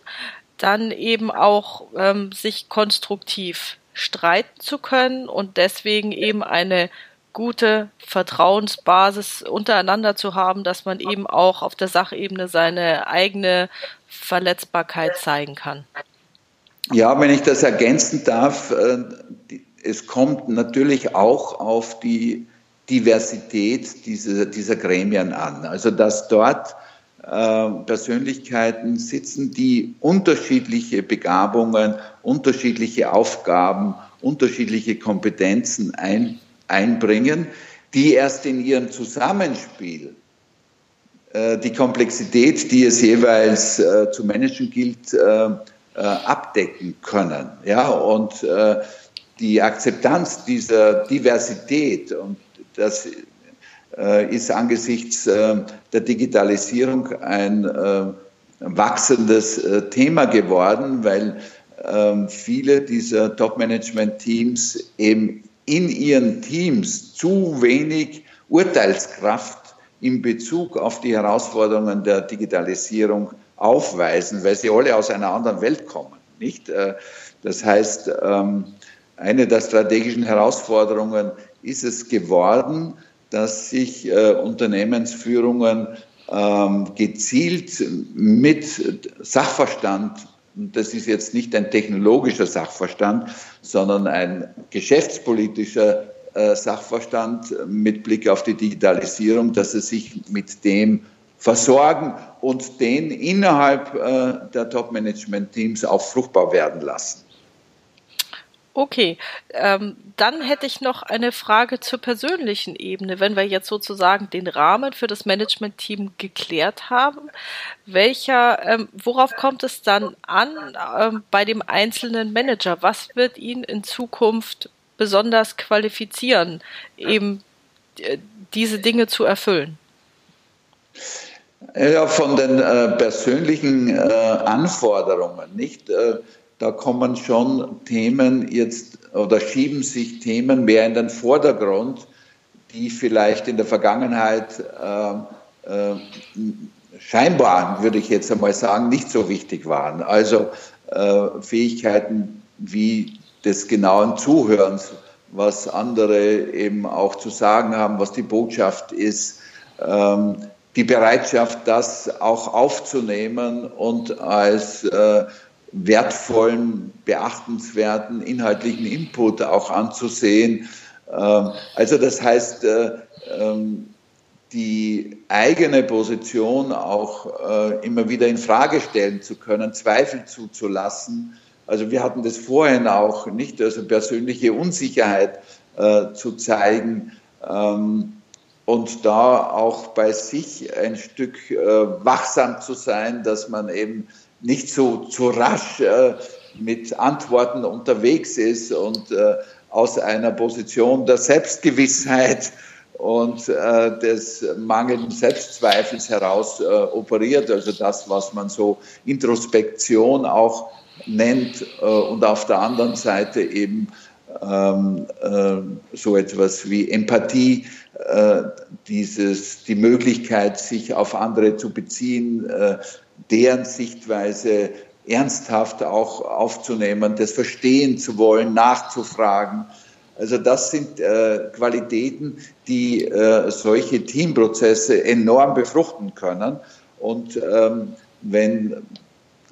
dann eben auch ähm, sich konstruktiv streiten zu können und deswegen eben eine gute Vertrauensbasis untereinander zu haben, dass man eben auch auf der Sachebene seine eigene Verletzbarkeit zeigen kann. Ja, wenn ich das ergänzen darf, äh, es kommt natürlich auch auf die Diversität dieser, dieser Gremien an. Also dass dort äh, Persönlichkeiten sitzen, die unterschiedliche Begabungen, unterschiedliche Aufgaben, unterschiedliche Kompetenzen ein, einbringen, die erst in ihrem Zusammenspiel äh, die Komplexität, die es jeweils äh, zu managen gilt, äh, abdecken können. Ja, und äh, die Akzeptanz dieser Diversität und das äh, ist angesichts äh, der Digitalisierung ein äh, wachsendes äh, Thema geworden, weil ähm, viele dieser Top-Management-Teams eben in ihren Teams zu wenig Urteilskraft in Bezug auf die Herausforderungen der Digitalisierung aufweisen, weil sie alle aus einer anderen Welt kommen. Nicht? Äh, das heißt, ähm, eine der strategischen Herausforderungen ist es geworden, dass sich äh, Unternehmensführungen ähm, gezielt mit Sachverstand, das ist jetzt nicht ein technologischer Sachverstand, sondern ein geschäftspolitischer äh, Sachverstand mit Blick auf die Digitalisierung, dass sie sich mit dem versorgen und den innerhalb äh, der Top-Management-Teams auch fruchtbar werden lassen. Okay, ähm, dann hätte ich noch eine Frage zur persönlichen Ebene. Wenn wir jetzt sozusagen den Rahmen für das Management-Team geklärt haben, welcher, ähm, worauf kommt es dann an ähm, bei dem einzelnen Manager? Was wird ihn in Zukunft besonders qualifizieren, eben äh, diese Dinge zu erfüllen? Ja, von den äh, persönlichen äh, Anforderungen, nicht? Äh, da kommen schon Themen jetzt oder schieben sich Themen mehr in den Vordergrund, die vielleicht in der Vergangenheit äh, äh, scheinbar, würde ich jetzt einmal sagen, nicht so wichtig waren. Also äh, Fähigkeiten wie des genauen Zuhörens, was andere eben auch zu sagen haben, was die Botschaft ist, ähm, die Bereitschaft, das auch aufzunehmen und als äh, wertvollen, beachtenswerten inhaltlichen Input auch anzusehen. Ähm, also das heißt, äh, ähm, die eigene Position auch äh, immer wieder in Frage stellen zu können, Zweifel zuzulassen. Also wir hatten das vorhin auch nicht, also persönliche Unsicherheit äh, zu zeigen ähm, und da auch bei sich ein Stück wachsam zu sein, dass man eben nicht so, so rasch äh, mit Antworten unterwegs ist und äh, aus einer Position der Selbstgewissheit und äh, des mangelnden Selbstzweifels heraus äh, operiert, also das, was man so Introspektion auch nennt äh, und auf der anderen Seite eben ähm, äh, so etwas wie Empathie, äh, dieses, die Möglichkeit, sich auf andere zu beziehen, äh, deren Sichtweise ernsthaft auch aufzunehmen, das verstehen zu wollen, nachzufragen. Also das sind äh, Qualitäten, die äh, solche Teamprozesse enorm befruchten können. Und ähm, wenn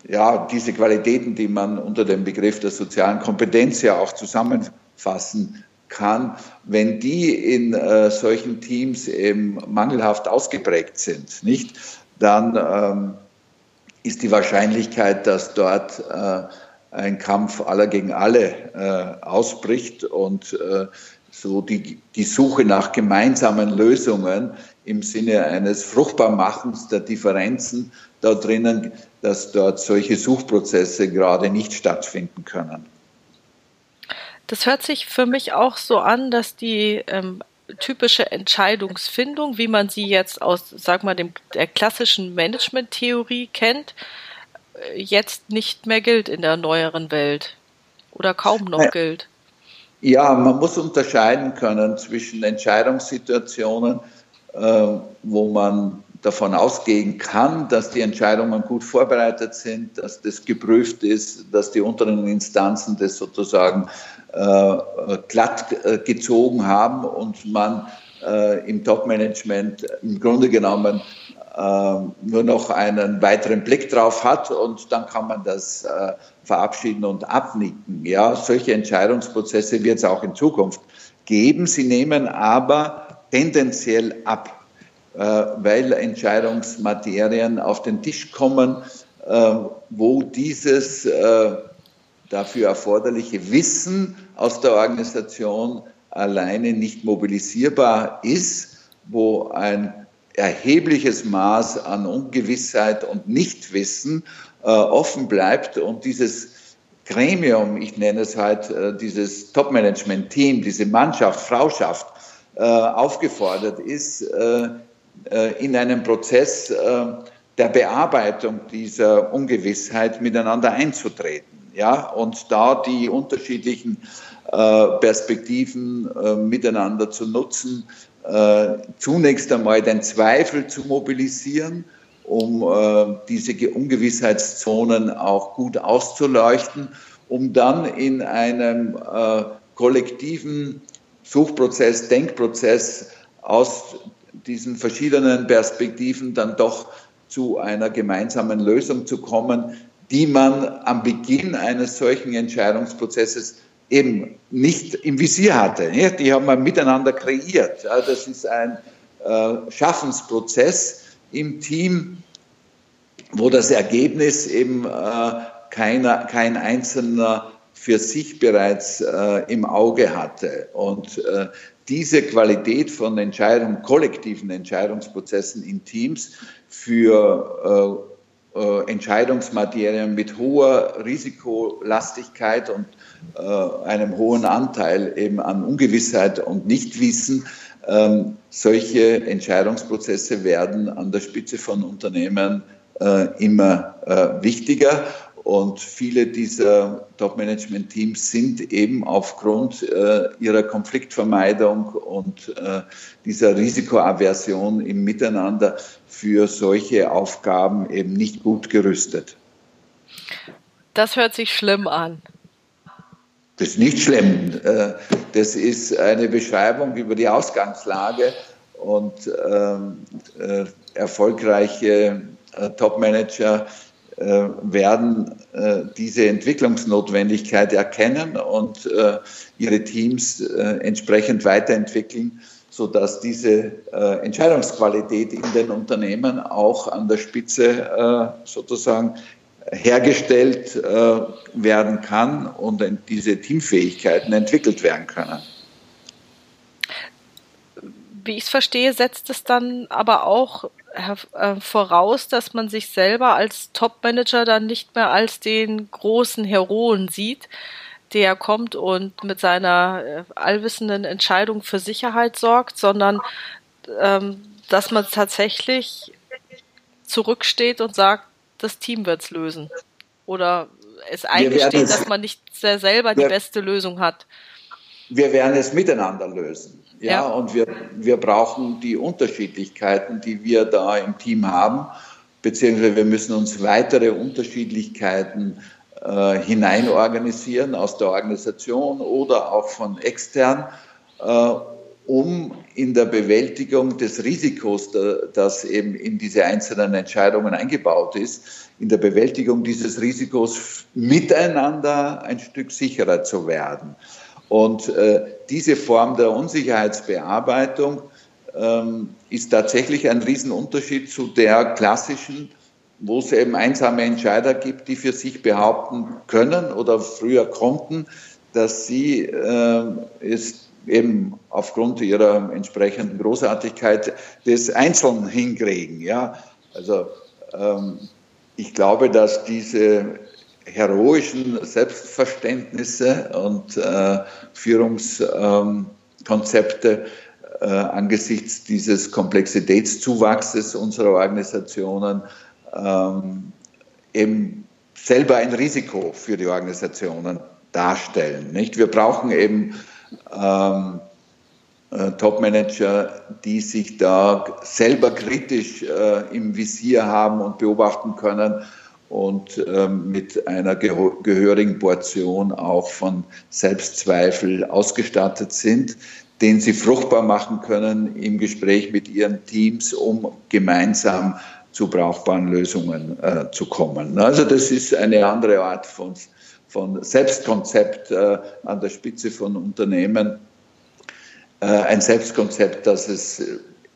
ja, diese Qualitäten, die man unter dem Begriff der sozialen Kompetenz ja auch zusammenfassen kann, wenn die in äh, solchen Teams eben mangelhaft ausgeprägt sind, nicht, dann ähm, ist die Wahrscheinlichkeit, dass dort äh, ein Kampf aller gegen alle äh, ausbricht und äh, so die, die Suche nach gemeinsamen Lösungen im Sinne eines Fruchtbarmachens der Differenzen da drinnen, dass dort solche Suchprozesse gerade nicht stattfinden können. Das hört sich für mich auch so an, dass die ähm, typische Entscheidungsfindung, wie man sie jetzt aus, sag mal, dem, der klassischen Management-Theorie kennt, äh, jetzt nicht mehr gilt in der neueren Welt oder kaum noch gilt. Ja, man muss unterscheiden können zwischen Entscheidungssituationen, äh, wo man davon ausgehen kann, dass die Entscheidungen gut vorbereitet sind, dass das geprüft ist, dass die unteren Instanzen das sozusagen äh, glatt äh, gezogen haben und man äh, im Top-Management im Grunde genommen nur noch einen weiteren Blick drauf hat und dann kann man das verabschieden und abnicken. Ja, solche Entscheidungsprozesse wird es auch in Zukunft geben. Sie nehmen aber tendenziell ab, weil Entscheidungsmaterien auf den Tisch kommen, wo dieses dafür erforderliche Wissen aus der Organisation alleine nicht mobilisierbar ist, wo ein erhebliches Maß an Ungewissheit und Nichtwissen äh, offen bleibt und dieses Gremium, ich nenne es halt äh, dieses Top-Management-Team, diese Mannschaft, Frauschaft, äh, aufgefordert ist, äh, äh, in einem Prozess äh, der Bearbeitung dieser Ungewissheit miteinander einzutreten. ja, und da die unterschiedlichen Perspektiven miteinander zu nutzen, äh, zunächst einmal den Zweifel zu mobilisieren, um äh, diese Ungewissheitszonen auch gut auszuleuchten, um dann in einem äh, kollektiven Suchprozess, Denkprozess aus diesen verschiedenen Perspektiven dann doch zu einer gemeinsamen Lösung zu kommen, die man am Beginn eines solchen Entscheidungsprozesses eben nicht im Visier hatte. Die haben wir miteinander kreiert. Das ist ein äh, Schaffensprozess im Team, wo das Ergebnis eben äh, keiner, kein Einzelner für sich bereits äh, im Auge hatte. Und diese Qualität von Entscheidungen, kollektiven Entscheidungsprozessen in Teams für äh, Entscheidungsmaterien mit hoher Risikolastigkeit und äh, einem hohen Anteil eben an Ungewissheit und Nichtwissen. Ähm, solche Entscheidungsprozesse werden an der Spitze von Unternehmen äh, immer äh, wichtiger. Und viele dieser Top-Management-Teams sind eben aufgrund äh, ihrer Konfliktvermeidung und äh, dieser Risikoaversion im Miteinander für solche Aufgaben eben nicht gut gerüstet. Das hört sich schlimm an. Das ist nicht schlimm. Äh, das ist eine Beschreibung über die Ausgangslage und ähm, äh, erfolgreiche äh, Top-Manager werden äh, diese Entwicklungsnotwendigkeit erkennen und äh, ihre Teams entsprechend weiterentwickeln, sodass diese Entscheidungsqualität in den Unternehmen auch an der Spitze sozusagen hergestellt werden kann und diese Teamfähigkeiten entwickelt werden können wie ich es verstehe, setzt es dann aber auch äh, voraus, dass man sich selber als Top-Manager dann nicht mehr als den großen Heroen sieht, der kommt und mit seiner äh, allwissenden Entscheidung für Sicherheit sorgt, sondern ähm, dass man tatsächlich zurücksteht und sagt, das Team wird's lösen. Oder es eingesteht, dass man nicht selber die beste Lösung hat. Wir werden es miteinander lösen. Ja, ja, und wir, wir brauchen die Unterschiedlichkeiten, die wir da im Team haben, beziehungsweise wir müssen uns weitere Unterschiedlichkeiten äh, hineinorganisieren aus der Organisation oder auch von extern, äh, um in der Bewältigung des Risikos, das eben in diese einzelnen Entscheidungen eingebaut ist, in der Bewältigung dieses Risikos miteinander ein Stück sicherer zu werden. Und äh, diese Form der Unsicherheitsbearbeitung ähm, ist tatsächlich ein Riesenunterschied zu der klassischen, wo es eben einsame Entscheider gibt, die für sich behaupten können oder früher konnten, dass sie äh, es eben aufgrund ihrer entsprechenden Großartigkeit des Einzelnen hinkriegen. Ja, also ähm, ich glaube, dass diese heroischen Selbstverständnisse und äh, Führungskonzepte äh, angesichts dieses Komplexitätszuwachses unserer Organisationen ähm, eben selber ein Risiko für die Organisationen darstellen. Nicht? Wir brauchen eben ähm, äh, Top-Manager, die sich da selber kritisch äh, im Visier haben und beobachten können und ähm, mit einer gehörigen Portion auch von Selbstzweifel ausgestattet sind, den sie fruchtbar machen können im Gespräch mit ihren Teams, um gemeinsam zu brauchbaren Lösungen äh, zu kommen. Also das ist eine andere Art von, von Selbstkonzept äh, an der Spitze von Unternehmen. Äh, ein Selbstkonzept, das es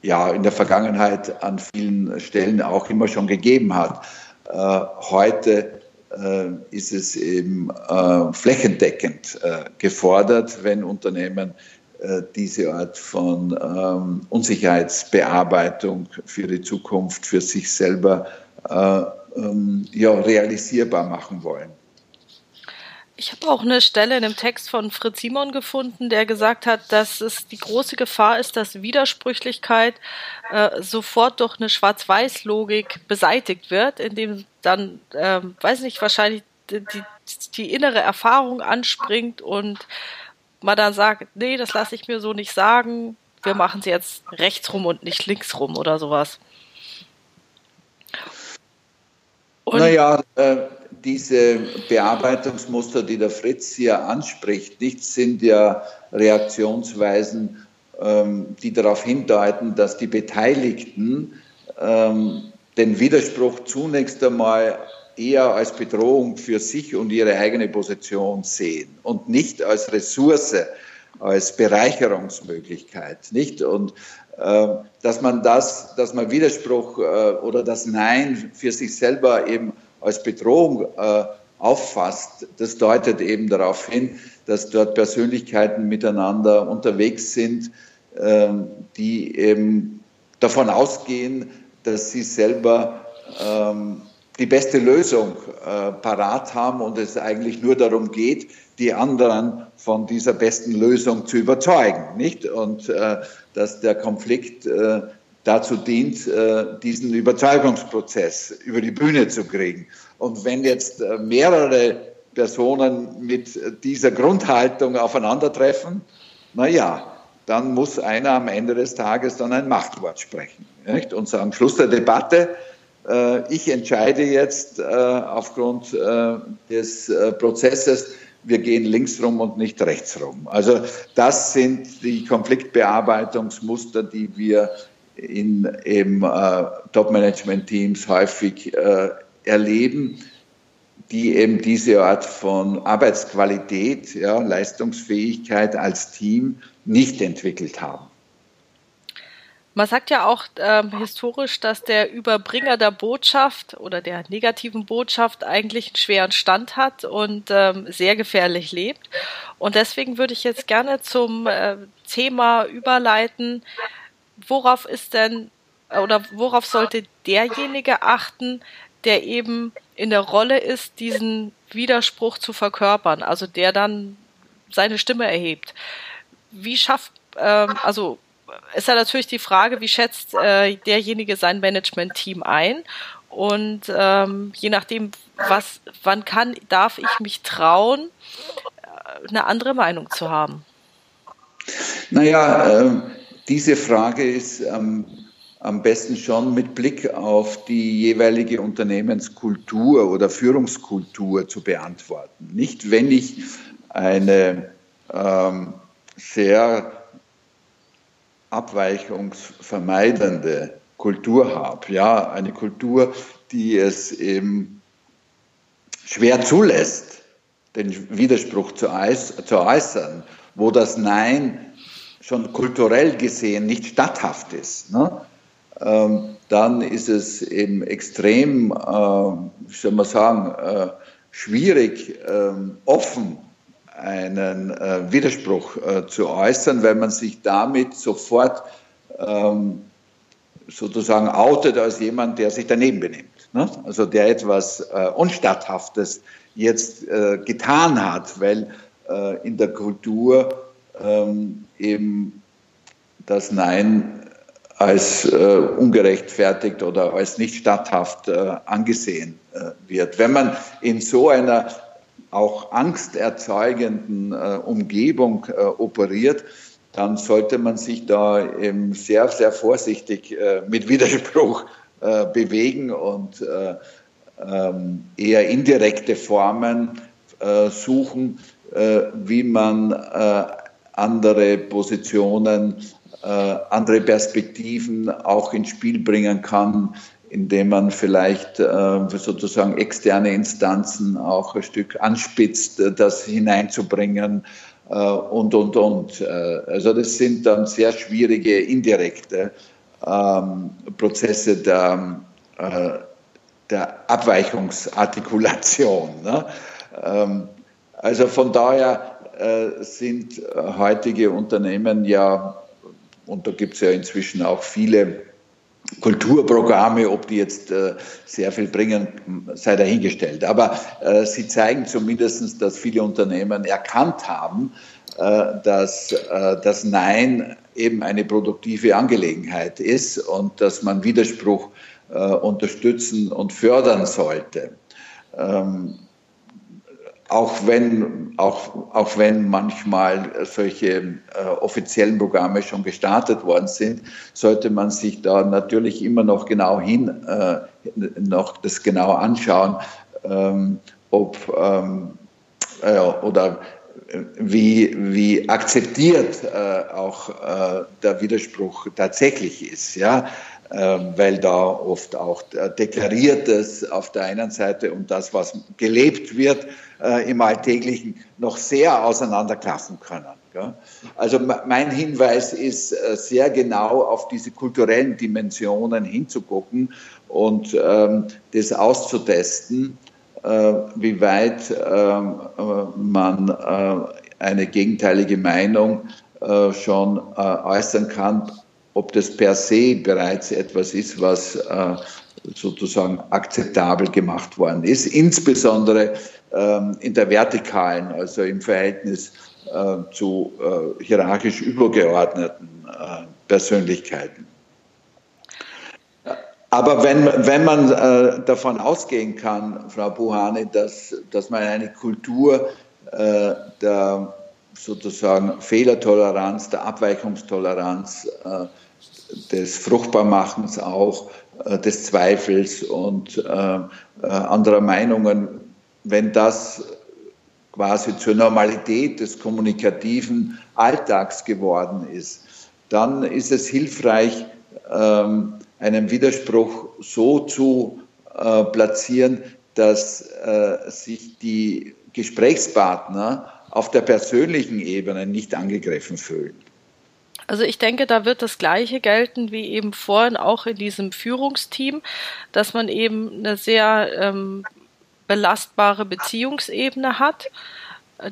ja in der Vergangenheit an vielen Stellen auch immer schon gegeben hat. Äh, heute äh, ist es eben äh, flächendeckend gefordert, wenn Unternehmen diese Art von ähm, Unsicherheitsbearbeitung für die Zukunft für sich selber ähm, ja, realisierbar machen wollen. Ich habe auch eine Stelle in dem Text von Fritz Simon gefunden, der gesagt hat, dass es die große Gefahr ist, dass Widersprüchlichkeit äh, sofort durch eine Schwarz-Weiß-Logik beseitigt wird, indem dann, äh, weiß nicht, wahrscheinlich die, die innere Erfahrung anspringt und man dann sagt, nee, das lasse ich mir so nicht sagen, wir machen es jetzt rechts rum und nicht links rum oder sowas. Und naja, äh, diese Bearbeitungsmuster, die der Fritz hier anspricht, nicht sind ja Reaktionsweisen, ähm, die darauf hindeuten, dass die Beteiligten ähm, den Widerspruch zunächst einmal eher als Bedrohung für sich und ihre eigene Position sehen und nicht als Ressource, als Bereicherungsmöglichkeit, nicht? Und äh, dass man das, dass man Widerspruch äh, oder das Nein für sich selber eben als Bedrohung äh, auffasst, das deutet eben darauf hin, dass dort Persönlichkeiten miteinander unterwegs sind, ähm, die eben davon ausgehen, dass sie selber ähm, die beste Lösung äh, parat haben und es eigentlich nur darum geht, die anderen von dieser besten Lösung zu überzeugen, nicht? Und äh, dass der Konflikt äh, dazu dient, äh, diesen Überzeugungsprozess über die Bühne zu kriegen. Und wenn jetzt äh, mehrere Personen mit dieser Grundhaltung aufeinandertreffen, na ja, dann muss einer am Ende des Tages dann ein Machtwort sprechen nicht? und sagen, Schluss der Debatte, äh, ich entscheide jetzt aufgrund des Prozesses, wir gehen links rum und nicht rechts rum. Also das sind die Konfliktbearbeitungsmuster, die wir in eben Top-Management-Teams häufig erleben, die eben diese Art von Arbeitsqualität, ja, Leistungsfähigkeit als Team nicht entwickelt haben. Man sagt ja auch ähm, historisch, dass der Überbringer der Botschaft oder der negativen Botschaft eigentlich einen schweren Stand hat und ähm, sehr gefährlich lebt. Und deswegen würde ich jetzt gerne zum äh, Thema überleiten, worauf ist denn oder worauf sollte derjenige achten, der eben in der Rolle ist, diesen Widerspruch zu verkörpern, also der dann seine Stimme erhebt. Wie schafft, ähm, also ist ja natürlich die Frage, wie schätzt äh, derjenige sein Management-Team ein? Und ähm, je nachdem, was, wann kann, darf ich mich trauen, äh, eine andere Meinung zu haben? Naja, äh, diese Frage ist ähm, am besten schon mit Blick auf die jeweilige Unternehmenskultur oder Führungskultur zu beantworten. Nicht, wenn ich eine ähm, sehr abweichungsvermeidende Kultur habe. Ja, eine Kultur, die es eben schwer zulässt, den Widerspruch zu, äußern, wo das Nein schon kulturell gesehen nicht statthaft ist. Ne? Ähm, dann ist es eben extrem, äh, soll man sagen, äh, schwierig, äh, offen einen äh, Widerspruch äh, zu äußern, weil man sich damit sofort ähm, sozusagen outet als jemand, der sich daneben benimmt. Ne? Also der etwas äh, Unstatthaftes jetzt äh, getan hat, weil äh, in der Kultur ähm, eben das Nein als äh, ungerechtfertigt oder als nicht statthaft angesehen wird. Wenn man in so einer auch angsterzeugenden äh, Umgebung äh, operiert, dann sollte man sich da eben sehr, sehr vorsichtig äh, mit Widerspruch äh, bewegen und äh, ähm, eher indirekte Formen äh, suchen, wie man andere Positionen, andere Perspektiven auch ins Spiel bringen kann, indem man vielleicht äh, sozusagen externe Instanzen auch ein Stück anspitzt, äh, das hineinzubringen äh, und, und, und. Äh, also das sind dann sehr schwierige indirekte ähm, Prozesse der, äh, der Abweichungsartikulation. Ne? Ähm, also von daher äh, sind heutige Unternehmen ja, und da gibt es ja inzwischen auch viele Kulturprogramme, ob die jetzt äh, sehr viel bringen, sei dahingestellt. Aber äh, sie zeigen zumindest, dass viele Unternehmen erkannt haben, äh, dass äh, das Nein eben eine produktive Angelegenheit ist und dass man Widerspruch äh, unterstützen und fördern sollte. Auch wenn, auch, auch wenn manchmal solche äh, offiziellen Programme schon gestartet worden sind, sollte man sich da natürlich immer noch genau hin, äh, noch das genau anschauen, ähm, ob ähm, äh, oder wie, wie akzeptiert äh, auch äh, der Widerspruch tatsächlich ist. Ja? Ähm, weil da oft auch deklariertes auf der einen Seite und das, was gelebt wird äh, im Alltäglichen, noch sehr auseinanderklaffen können. Also mein Hinweis ist, äh, sehr genau auf diese kulturellen Dimensionen hinzugucken und ähm, das auszutesten, äh, wie weit ähm, man eine gegenteilige Meinung schon äußern kann, ob das per se bereits etwas ist, was äh, sozusagen akzeptabel gemacht worden ist, insbesondere ähm, in der vertikalen, also im Verhältnis äh, zu äh, hierarchisch übergeordneten äh, Persönlichkeiten. Aber wenn, wenn man äh, davon ausgehen kann, Frau Buhane, dass, dass man eine Kultur äh, der sozusagen Fehlertoleranz, der Abweichungstoleranz des Fruchtbarmachens auch, äh, des Zweifels und äh, äh, anderer Meinungen, wenn das quasi zur Normalität des kommunikativen Alltags geworden ist, dann ist es hilfreich, ähm, einen Widerspruch so zu äh, platzieren, dass äh, sich die Gesprächspartner auf der persönlichen Ebene nicht angegriffen fühlen. Also ich denke, da wird das Gleiche gelten wie eben vorhin auch in diesem Führungsteam, dass man eben eine sehr ähm, belastbare Beziehungsebene hat,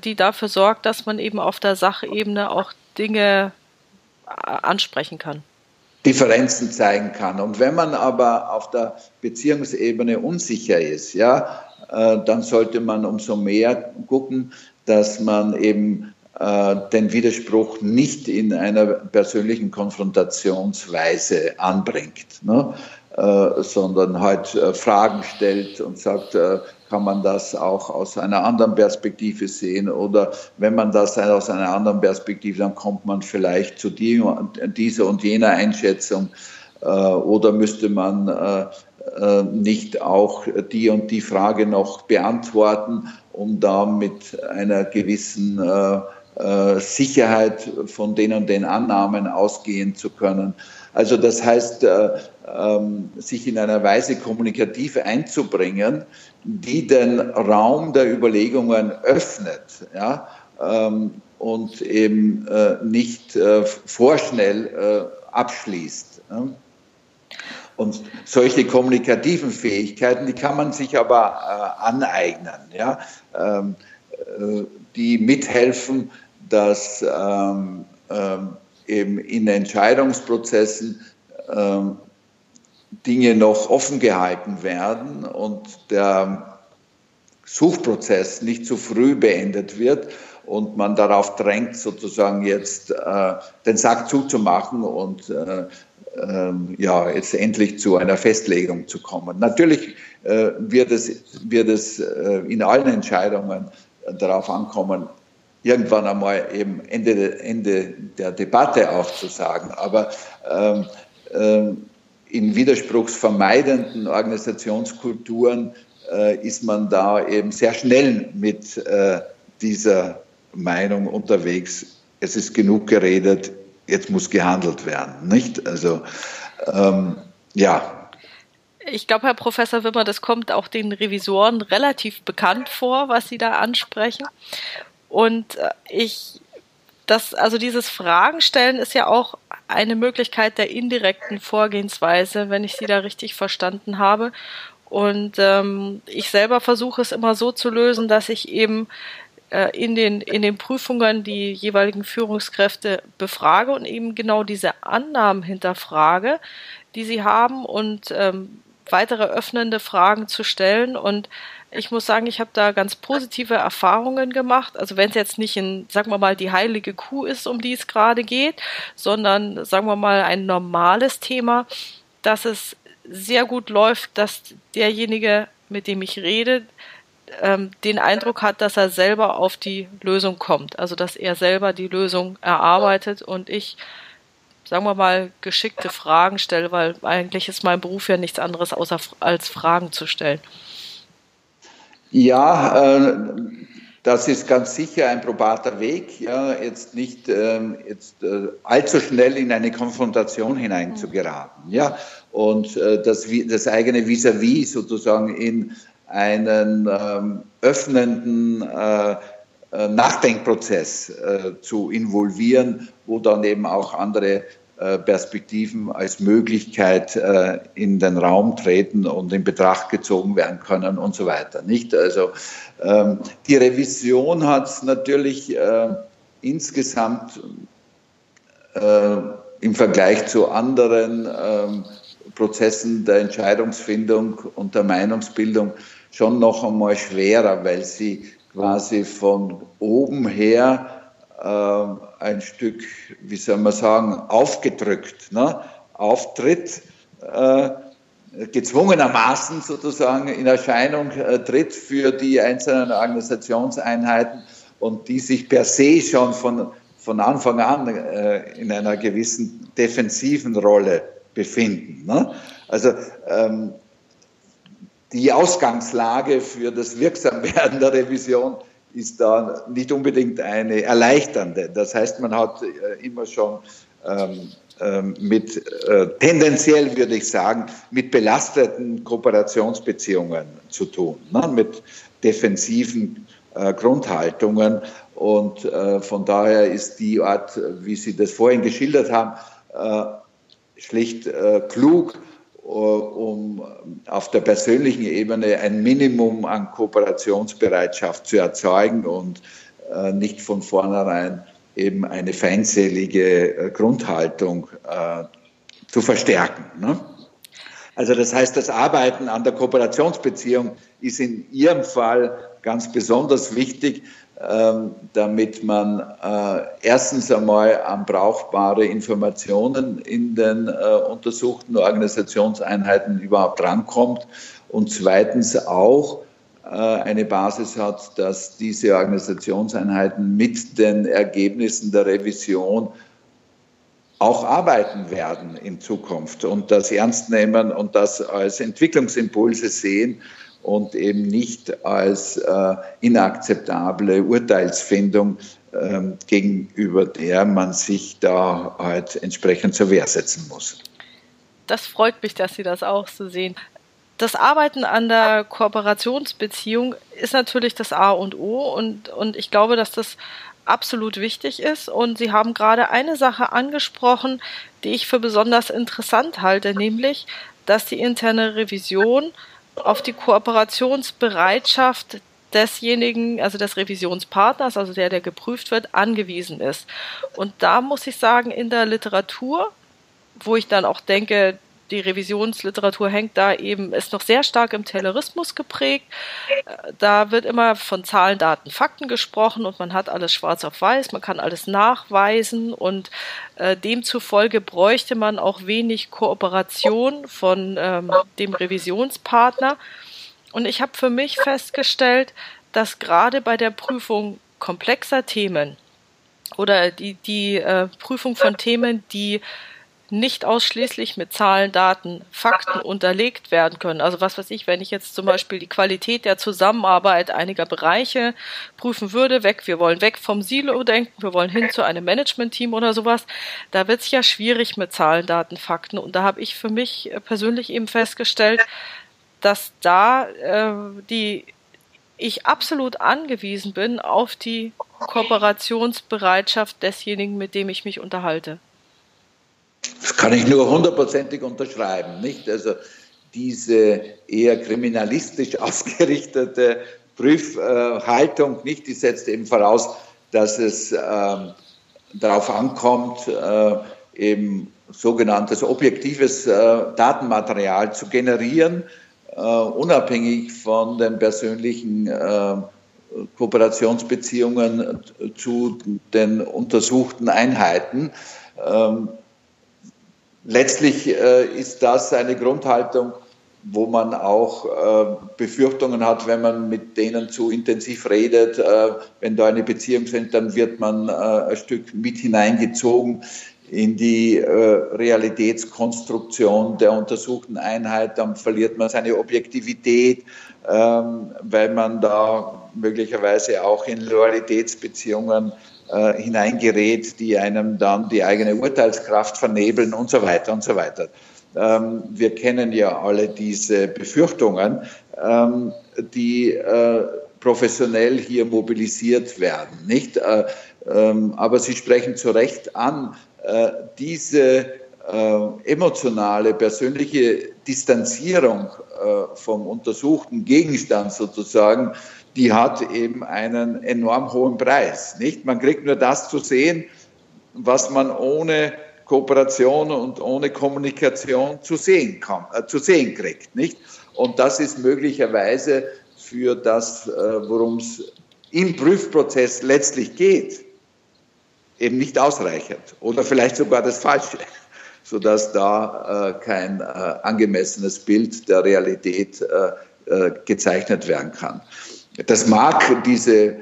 die dafür sorgt, dass man eben auf der Sachebene auch Dinge äh, ansprechen kann. Differenzen zeigen kann. Und wenn man aber auf der Beziehungsebene unsicher ist, ja, äh, dann sollte man umso mehr gucken, dass man eben den Widerspruch nicht in einer persönlichen Konfrontationsweise anbringt, ne? äh, sondern halt äh, Fragen stellt und sagt, äh, kann man das auch aus einer anderen Perspektive sehen oder wenn man das aus einer anderen Perspektive, dann kommt man vielleicht zu die, dieser und jener Einschätzung äh, oder müsste man äh, nicht auch die und die Frage noch beantworten, um da mit einer gewissen äh, Sicherheit von den und den Annahmen ausgehen zu können. Also das heißt, äh, ähm, sich in einer Weise kommunikativ einzubringen, die den Raum der Überlegungen öffnet ja, ähm, und eben äh, nicht vorschnell abschließt. Und solche kommunikativen Fähigkeiten, die kann man sich aber aneignen, ja, ähm, die mithelfen, dass ähm, ähm, eben in Entscheidungsprozessen ähm, Dinge noch offen gehalten werden und der Suchprozess nicht zu früh beendet wird und man darauf drängt, sozusagen jetzt äh, den Sack zuzumachen und äh, äh, ja, jetzt endlich zu einer Festlegung zu kommen. Natürlich äh, wird es, wird es äh, in allen Entscheidungen darauf ankommen, irgendwann einmal eben Ende, Ende der Debatte auch zu sagen. Aber ähm, ähm, in widerspruchsvermeidenden Organisationskulturen äh, ist man da eben sehr schnell mit äh, dieser Meinung unterwegs. Es ist genug geredet, jetzt muss gehandelt werden, nicht? Also ähm, ja, ich glaube, Herr Professor Wimmer, das kommt auch den Revisoren relativ bekannt vor, was Sie da ansprechen. Und äh, ich, das, also dieses Fragen stellen ist ja auch eine Möglichkeit der indirekten Vorgehensweise, wenn ich Sie da richtig verstanden habe. Und ähm, ich selber versuche es immer so zu lösen, dass ich eben äh, in den, in den Prüfungen die jeweiligen Führungskräfte befrage und eben genau diese Annahmen hinterfrage, die sie haben und ähm, weitere öffnende Fragen zu stellen. Und ich muss sagen, ich habe da ganz positive Erfahrungen gemacht. Also wenn es jetzt nicht in, sagen wir mal, die heilige Kuh ist, um die es gerade geht, sondern, sagen wir mal, ein normales Thema, dass es sehr gut läuft, dass derjenige, mit dem ich rede, ähm, den Eindruck hat, dass er selber auf die Lösung kommt. Also dass er selber die Lösung erarbeitet und ich, sagen wir mal, geschickte Fragen stelle, weil eigentlich ist mein Beruf ja nichts anderes, außer als Fragen zu stellen. Ja, äh, das ist ganz sicher ein probater Weg, ja, jetzt nicht ähm, jetzt, äh, allzu schnell in eine Konfrontation hineinzugeraten. Ja, und äh, das, das eigene Vis-à-vis -vis sozusagen in einen ähm, öffnenden äh, äh, Nachdenkprozess äh, zu involvieren, wo dann eben auch andere Perspektiven als Möglichkeit äh, in den Raum treten und in Betracht gezogen werden können und so weiter. Nicht? Also ähm, die Revision hat natürlich äh, insgesamt im Vergleich zu anderen ähm, Prozessen der Entscheidungsfindung und der Meinungsbildung schon noch einmal schwerer, weil sie quasi von oben her äh, ein Stück, wie soll man sagen, aufgedrückt, ne? auftritt, äh, gezwungenermaßen sozusagen in Erscheinung äh, tritt für die einzelnen Organisationseinheiten und die sich per se schon von, von Anfang an äh, in einer gewissen defensiven Rolle befinden. Ne? Also ähm, die Ausgangslage für das Wirksamwerden der Revision ist da nicht unbedingt eine erleichternde. Das heißt, man hat äh, immer schon ähm, ähm, mit äh, tendenziell würde ich sagen mit belasteten Kooperationsbeziehungen zu tun, ne? mit defensiven äh, Grundhaltungen und äh, von daher ist die Art, wie Sie das vorhin geschildert haben, äh, schlicht äh, klug um auf der persönlichen Ebene ein Minimum an Kooperationsbereitschaft zu erzeugen und äh, nicht von vornherein eben eine feindselige äh, Grundhaltung zu verstärken. Ne? Also das heißt, das Arbeiten an der Kooperationsbeziehung ist in Ihrem Fall ganz besonders wichtig, damit man äh, erstens einmal an brauchbare Informationen in den äh, untersuchten Organisationseinheiten überhaupt rankommt und zweitens auch äh, eine Basis hat, dass diese Organisationseinheiten mit den Ergebnissen der Revision auch arbeiten werden in Zukunft und das ernst nehmen und das als Entwicklungsimpulse sehen und eben nicht als äh, inakzeptable Urteilsfindung äh, gegenüber der man sich da halt entsprechend zur Wehr setzen muss. Das freut mich, dass Sie das auch so sehen. Das Arbeiten an der Kooperationsbeziehung ist natürlich das A und O und, und ich glaube, dass das absolut wichtig ist. Und Sie haben gerade eine Sache angesprochen, die ich für besonders interessant halte, nämlich, dass die interne Revision auf die Kooperationsbereitschaft desjenigen, also des Revisionspartners, also der, der geprüft wird, angewiesen ist. Und da muss ich sagen, in der Literatur, wo ich dann auch denke, die Revisionsliteratur hängt da eben, ist noch sehr stark im Taylorismus geprägt. Da wird immer von Zahlen, Daten, Fakten gesprochen und man hat alles schwarz auf weiß, man kann alles nachweisen und äh, demzufolge bräuchte man auch wenig Kooperation von ähm, dem Revisionspartner. Und ich habe für mich festgestellt, dass gerade bei der Prüfung komplexer Themen oder die, die äh, Prüfung von Themen, die nicht ausschließlich mit Zahlen, Daten, Fakten unterlegt werden können. Also was weiß ich, wenn ich jetzt zum Beispiel die Qualität der Zusammenarbeit einiger Bereiche prüfen würde, weg, wir wollen weg vom Silo-Denken, wir wollen hin zu einem Management-Team oder sowas, da wird es ja schwierig mit Zahlen, Daten, Fakten. Und da habe ich für mich persönlich eben festgestellt, dass da äh, die ich absolut angewiesen bin auf die Kooperationsbereitschaft desjenigen, mit dem ich mich unterhalte. Das kann ich nur hundertprozentig unterschreiben. Nicht? Also diese eher kriminalistisch [LAUGHS] ausgerichtete Prüfhaltung, nicht, die setzt eben voraus, dass es ähm, darauf ankommt, äh, eben sogenanntes objektives äh, Datenmaterial zu generieren, äh, unabhängig von den persönlichen äh, Kooperationsbeziehungen zu den untersuchten Einheiten. Ähm, letztlich äh, ist das eine Grundhaltung, wo man auch äh, Befürchtungen hat, wenn man mit denen zu intensiv redet, äh, wenn da eine Beziehung sind, dann wird man ein Stück mit hineingezogen in die Realitätskonstruktion der untersuchten Einheit, dann verliert man seine Objektivität, ähm, weil man da möglicherweise auch in Loyalitätsbeziehungen äh, hineingerät, die einem dann die eigene Urteilskraft vernebeln und so weiter und so weiter. Ähm, wir kennen ja alle diese Befürchtungen, ähm, die äh, professionell hier mobilisiert werden, nicht? Äh, ähm, aber Sie sprechen zu Recht an, äh, diese emotionale, persönliche Distanzierung vom untersuchten Gegenstand sozusagen, die hat eben einen enorm hohen Preis, nicht? Man kriegt nur das zu sehen, was man ohne Kooperation und ohne Kommunikation zu sehen, kann, äh, zu sehen kriegt. Nicht? Und das ist möglicherweise für das, äh, worum es im Prüfprozess letztlich geht, eben nicht ausreichend oder vielleicht sogar das Falsche, [LAUGHS] sodass da äh, kein äh, angemessenes Bild der Realität äh, äh, gezeichnet werden kann. Das mag diese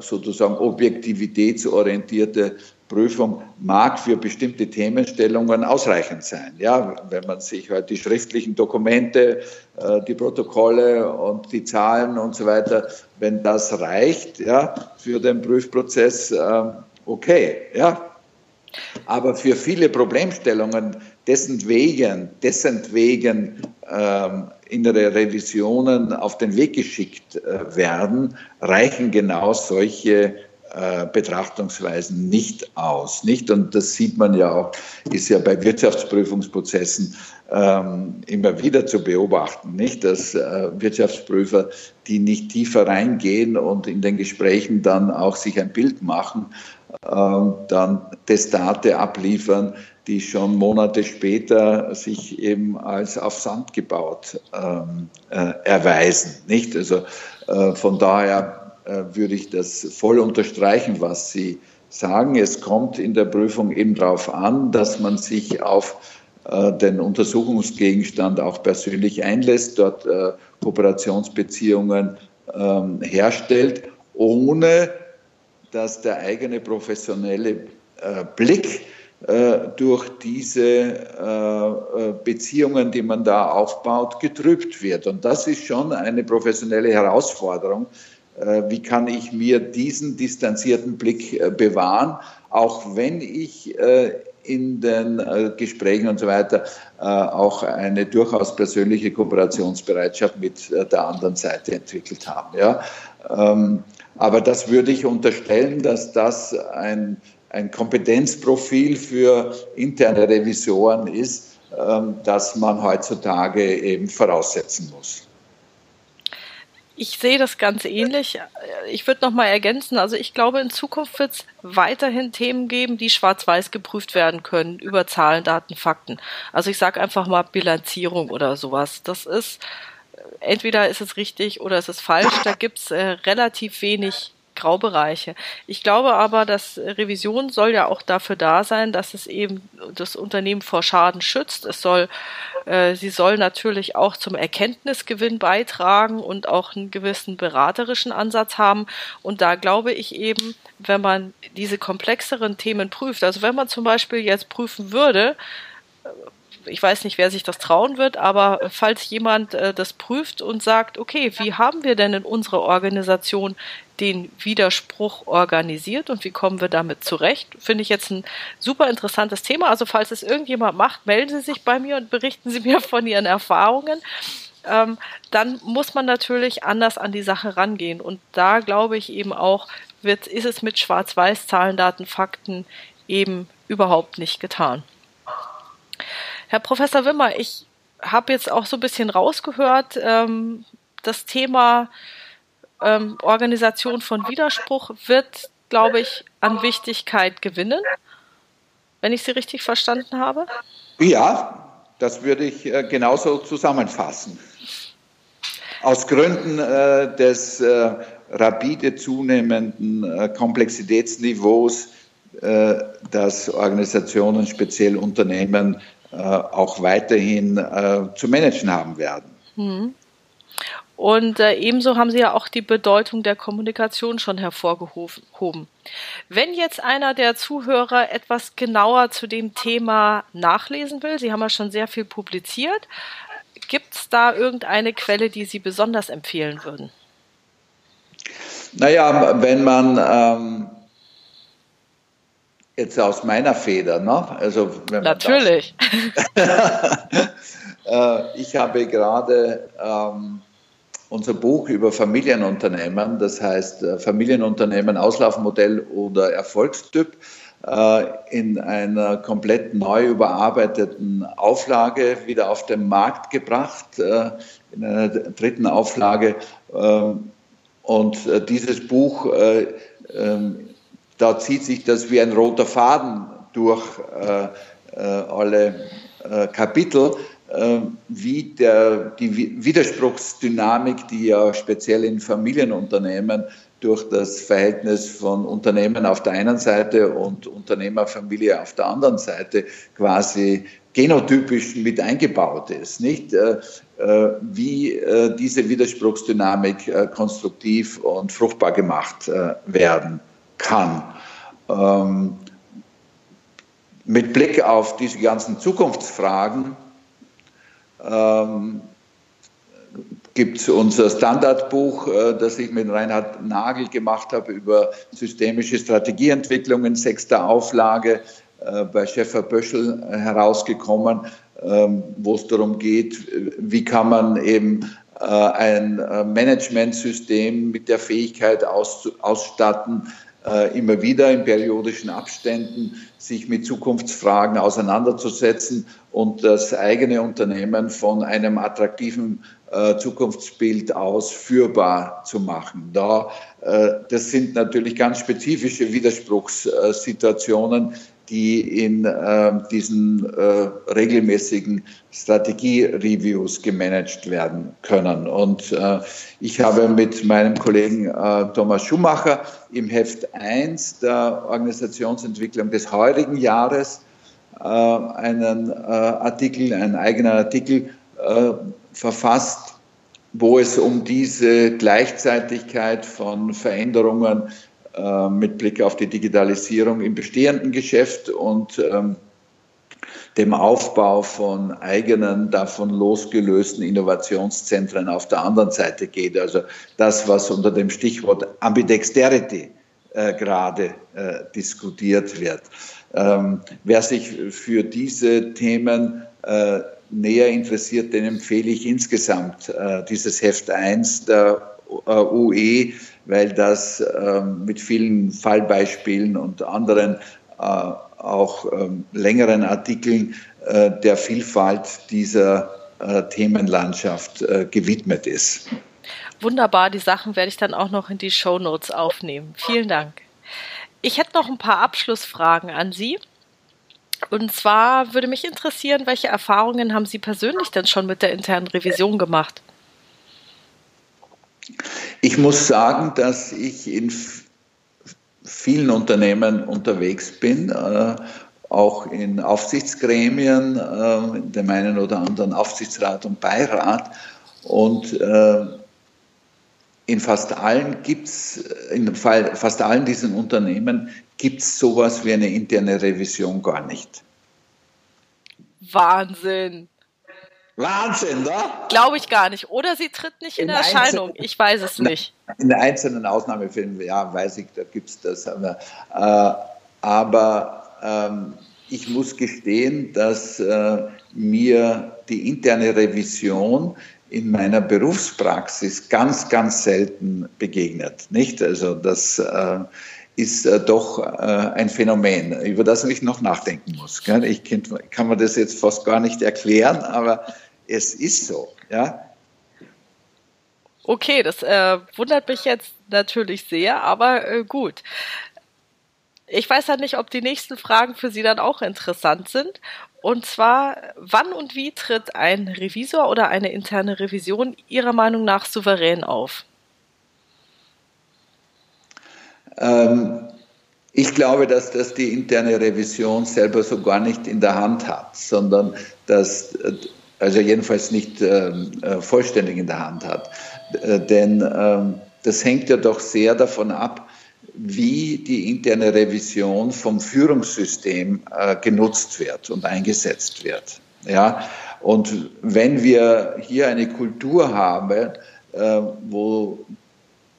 sozusagen objektivitätsorientierte Prüfung mag für bestimmte Themenstellungen ausreichend sein. Ja, wenn man sich halt die schriftlichen Dokumente, äh, die Protokolle und die Zahlen und so weiter, wenn das reicht, ja, für den Prüfprozess, äh, okay, ja. Aber für viele Problemstellungen, dessen wegen, dessen wegen ähm, innere Revisionen auf den Weg geschickt äh, werden, reichen genau solche äh, Betrachtungsweisen nicht aus, nicht? Und das sieht man ja auch, ist ja bei Wirtschaftsprüfungsprozessen ähm, immer wieder zu beobachten, nicht? Dass äh, Wirtschaftsprüfer, die nicht tiefer reingehen und in den Gesprächen dann auch sich ein Bild machen, dann Testate abliefern, die schon Monate später sich eben als auf Sand gebaut ähm, äh, erweisen, nicht? Also äh, von daher äh, würde ich das voll unterstreichen, was Sie sagen. Es kommt in der Prüfung eben darauf an, dass man sich auf den Untersuchungsgegenstand auch persönlich einlässt, dort Kooperationsbeziehungen ähm, herstellt, ohne dass der eigene professionelle Blick durch diese Beziehungen, die man da aufbaut, getrübt wird. Und das ist schon eine professionelle Herausforderung, äh, wie kann ich mir diesen distanzierten Blick äh, bewahren, auch wenn ich äh, in den Gesprächen und so weiter auch eine durchaus persönliche Kooperationsbereitschaft mit der anderen Seite entwickelt habe. Ja? Ähm, aber das würde ich unterstellen, dass das ein, ein Kompetenzprofil für interne Revisoren ist, ähm, das man heutzutage eben voraussetzen muss. Ich sehe das ganz ähnlich. Ich würde noch mal ergänzen, also ich glaube, in Zukunft wird es weiterhin Themen geben, die schwarz-weiß geprüft werden können über Zahlen, Daten, Fakten. Also ich sage einfach mal Bilanzierung oder sowas. Das ist, entweder ist es richtig oder ist es falsch. Da gibt es äh, relativ wenig Graubereiche. Ich glaube aber, dass Revision soll ja auch dafür da sein, dass es eben das Unternehmen vor Schaden schützt. Es soll, äh, sie soll natürlich auch zum Erkenntnisgewinn beitragen und auch einen gewissen beraterischen Ansatz haben. Und da glaube ich eben, wenn man diese komplexeren Themen prüft, also wenn man zum Beispiel jetzt prüfen würde, ich weiß nicht, wer sich das trauen wird, aber falls jemand äh, das prüft und sagt, okay, wie haben wir denn in unserer Organisation den Widerspruch organisiert und wie kommen wir damit zurecht? Finde ich jetzt ein super interessantes Thema. Also falls es irgendjemand macht, melden Sie sich bei mir und berichten Sie [LAUGHS] mir von Ihren Erfahrungen. Ähm, dann muss man natürlich anders an die Sache rangehen. Und da glaube ich eben auch, wird, ist es mit Schwarz-Weiß, Zahlen, Daten, Fakten eben überhaupt nicht getan. Herr Professor Wimmer, ich habe jetzt auch so ein bisschen rausgehört, ähm, das Thema ähm, Organisation von Widerspruch wird, glaube ich, an Wichtigkeit gewinnen, wenn ich Sie richtig verstanden habe. Ja, das würde ich äh, genauso zusammenfassen. Aus Gründen äh, des äh, rapide zunehmenden äh, Komplexitätsniveaus, äh, das Organisationen, speziell Unternehmen auch weiterhin zu managen haben werden. Mhm. Und äh, ebenso haben Sie ja auch die Bedeutung der Kommunikation schon hervorgehoben. Wenn jetzt einer der Zuhörer etwas genauer zu dem Thema nachlesen will, Sie haben ja schon sehr viel publiziert, gibt es da irgendeine Quelle, die Sie besonders empfehlen würden? Naja, wenn man ähm, jetzt aus meiner Feder, ne? Also natürlich. [LAUGHS] äh, ich habe gerade ähm, unser Buch über Familienunternehmen, das heißt äh, Familienunternehmen, Auslaufmodell oder Erfolgstyp, äh, in einer komplett neu überarbeiteten Auflage wieder auf den Markt gebracht, äh, in einer dritten Auflage. Ähm, und dieses Buch, ähm, da zieht sich das wie ein roter Faden durch alle Kapitel. Ähm, wie der, die Widerspruchsdynamik, die ja speziell in Familienunternehmen durch das Verhältnis von Unternehmen auf der einen Seite und Unternehmerfamilie auf der anderen Seite quasi genotypisch mit eingebaut ist, nicht? Äh, äh, wie äh, diese Widerspruchsdynamik konstruktiv und fruchtbar gemacht werden kann. Ähm, mit Blick auf diese ganzen Zukunftsfragen ähm, gibt es unser Standardbuch, äh, das ich mit Reinhard Nagel gemacht habe über systemische Strategieentwicklung in sechster Auflage äh, bei Schäfer Böschel herausgekommen, ähm, wo es darum geht, wie kann man eben äh, ein äh, Managementsystem mit der Fähigkeit aus, ausstatten, äh, immer wieder in periodischen Abständen sich mit Zukunftsfragen auseinanderzusetzen und das eigene Unternehmen von einem attraktiven äh, Zukunftsbild aus führbar zu machen. Da, äh, das sind natürlich ganz spezifische Widerspruchssituationen, die in äh, diesen äh, regelmäßigen Strategie-Reviews gemanagt werden können. Und äh, ich habe mit meinem Kollegen äh, Thomas Schumacher im Heft 1 der Organisationsentwicklung des heurigen Jahres äh, einen äh, Artikel, einen eigenen Artikel verfasst, wo es um diese Gleichzeitigkeit von Veränderungen mit Blick auf die Digitalisierung im bestehenden Geschäft und ähm, dem Aufbau von eigenen, davon losgelösten Innovationszentren auf der anderen Seite geht. Also das, was unter dem Stichwort Ambidexterity äh, gerade äh, diskutiert wird. Ähm, wer sich für diese Themen äh, näher interessiert, den empfehle ich insgesamt äh, dieses Heft 1 der äh, UE weil das ähm, mit vielen Fallbeispielen und anderen äh, auch ähm, längeren Artikeln äh, der Vielfalt dieser äh, Themenlandschaft äh, gewidmet ist. Wunderbar, die Sachen werde ich dann auch noch in die Show Notes aufnehmen. Vielen Dank. Ich hätte noch ein paar Abschlussfragen an Sie. Und zwar würde mich interessieren, welche Erfahrungen haben Sie persönlich denn schon mit der internen Revision gemacht? Ich muss sagen, dass ich in vielen Unternehmen unterwegs bin, äh, auch in Aufsichtsgremien, äh, in dem einen oder anderen Aufsichtsrat und Beirat. Und äh, in fast allen gibt's, in fast allen diesen Unternehmen gibt es sowas wie eine interne Revision gar nicht. Wahnsinn. Wahnsinn, ne? Glaube ich gar nicht. Oder sie tritt nicht in, in Erscheinung. Ich weiß es nicht. In einzelnen Ausnahmefällen, ja, weiß ich, da gibt es das. Aber, äh, aber ähm, ich muss gestehen, dass äh, mir die interne Revision in meiner Berufspraxis ganz, ganz selten begegnet. Nicht? Also das äh, ist äh, doch äh, ein Phänomen, über das ich noch nachdenken muss. Gell? Ich kann, kann mir das jetzt fast gar nicht erklären, aber es ist so, ja. Okay, das äh, wundert mich jetzt natürlich sehr, aber äh, gut. Ich weiß ja nicht, ob die nächsten Fragen für Sie dann auch interessant sind. Und zwar, wann und wie tritt ein Revisor oder eine interne Revision Ihrer Meinung nach souverän auf? Ähm, Ich glaube, dass das die interne Revision selber so gar nicht in der Hand hat, sondern dass, also jedenfalls nicht ähm, äh, vollständig in der Hand hat. Äh, denn ähm, das hängt ja doch sehr davon ab, wie die interne Revision vom Führungssystem äh, genutzt wird und eingesetzt wird. Ja, und wenn wir hier eine Kultur haben, äh, wo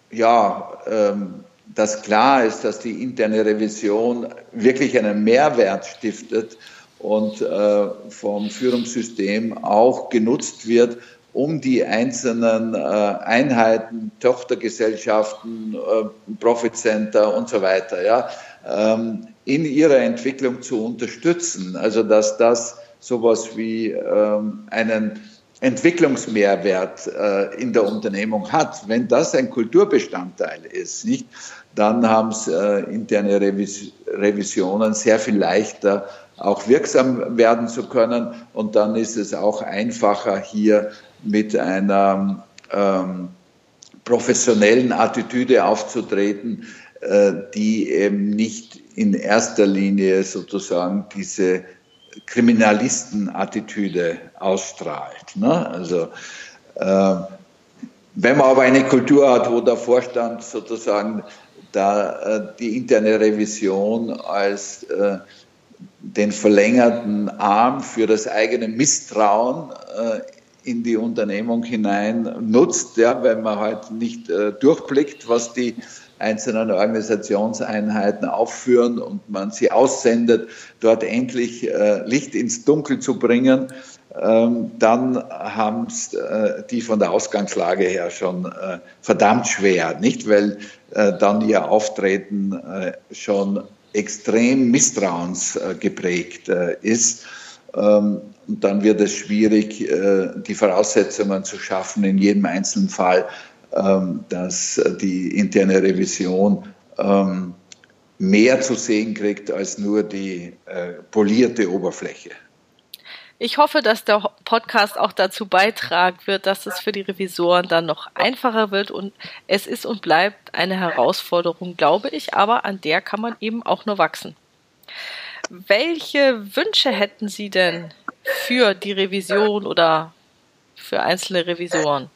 ja, ähm, dass klar ist, dass die interne Revision wirklich einen Mehrwert stiftet und äh, vom Führungssystem auch genutzt wird, um die einzelnen äh, Einheiten, Tochtergesellschaften, äh, Profit Center und so weiter, ja, ähm, in ihrer Entwicklung zu unterstützen. Also dass das sowas wie ähm, einen Entwicklungsmehrwert äh, in der Unternehmung hat. Wenn das ein Kulturbestandteil ist, nicht, dann haben es äh, interne Revis Revisionen sehr viel leichter, auch wirksam werden zu können. Und dann ist es auch einfacher, hier mit einer ähm, professionellen Attitüde aufzutreten, äh, die eben nicht in erster Linie sozusagen diese Kriminalistenattitüde ausstrahlt. Ne? Also äh, wenn man aber eine Kultur hat, wo der Vorstand sozusagen da äh, die interne Revision als äh, den verlängerten Arm für das eigene Misstrauen äh, in die Unternehmung hinein nutzt, ja, wenn man halt nicht äh, durchblickt, was die einzelnen Organisationseinheiten aufführen und man sie aussendet, dort endlich äh, Licht ins Dunkel zu bringen, ähm, dann haben es äh, die von der Ausgangslage her schon äh, verdammt schwer, nicht? Weil äh, dann ihr Auftreten äh, schon extrem misstrauensgeprägt äh, ist. Ähm, dann wird es schwierig, äh, die Voraussetzungen zu schaffen, in jedem einzelnen Fall, ähm, dass die interne Revision ähm, mehr zu sehen kriegt als nur die äh, polierte Oberfläche. Ich hoffe, dass der Podcast auch dazu beitragen wird, dass es für die Revisoren dann noch einfacher wird und es ist und bleibt eine Herausforderung, glaube ich, aber an der kann man eben auch nur wachsen. Welche Wünsche hätten Sie denn für die Revision oder für einzelne Revisoren?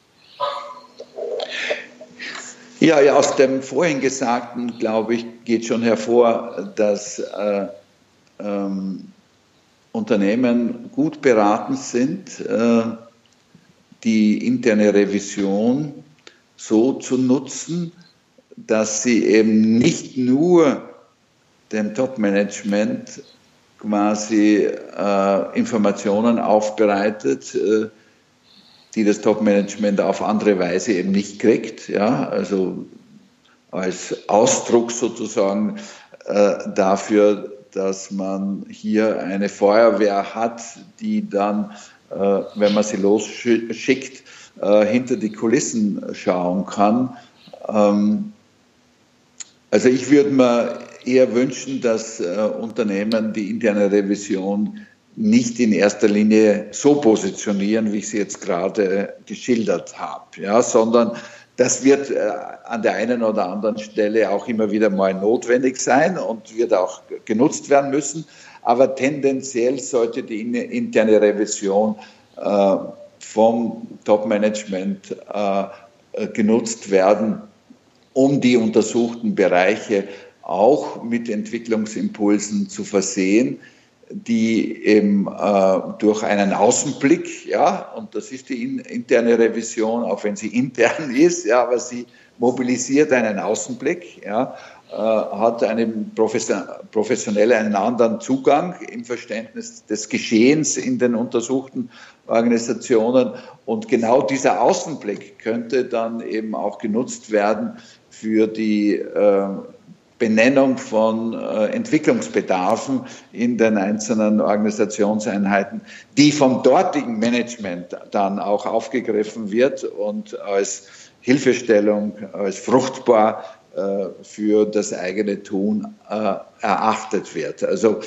Ja, ja, aus dem vorhin Gesagten, glaube ich, geht schon hervor, dass äh, ähm, Unternehmen gut beraten sind, äh, die interne Revision so zu nutzen, dass sie eben nicht nur dem Top-Management quasi äh, Informationen aufbereitet, äh, die das Top-Management auf andere Weise eben nicht kriegt. Ja? Also als Ausdruck sozusagen äh, dafür, dass man hier eine Feuerwehr hat, die dann, äh, wenn man sie losschickt, äh, hinter die Kulissen schauen kann. Ähm, also ich würde mir eher wünschen, dass äh, Unternehmen die interne Revision nicht in erster Linie so positionieren, wie ich sie jetzt gerade geschildert habe, ja, sondern das wird äh, an der einen oder anderen Stelle auch immer wieder mal notwendig sein und wird auch genutzt werden müssen. Aber tendenziell sollte die interne Revision äh, vom Top-Management äh, genutzt werden, um die untersuchten Bereiche auch mit Entwicklungsimpulsen zu versehen, die eben äh, durch einen Außenblick, ja, und das ist die in, interne Revision, auch wenn sie [LAUGHS] intern ist, ja, aber sie mobilisiert einen Außenblick, ja, äh, hat einen professionell einen anderen Zugang im Verständnis des Geschehens in den untersuchten Organisationen. Und genau dieser Außenblick könnte dann eben auch genutzt werden für die äh, Benennung von äh, Entwicklungsbedarfen in den einzelnen Organisationseinheiten, die vom dortigen Management dann auch aufgegriffen wird und als Hilfestellung, als fruchtbar äh, für das eigene Tun äh, erachtet wird. Also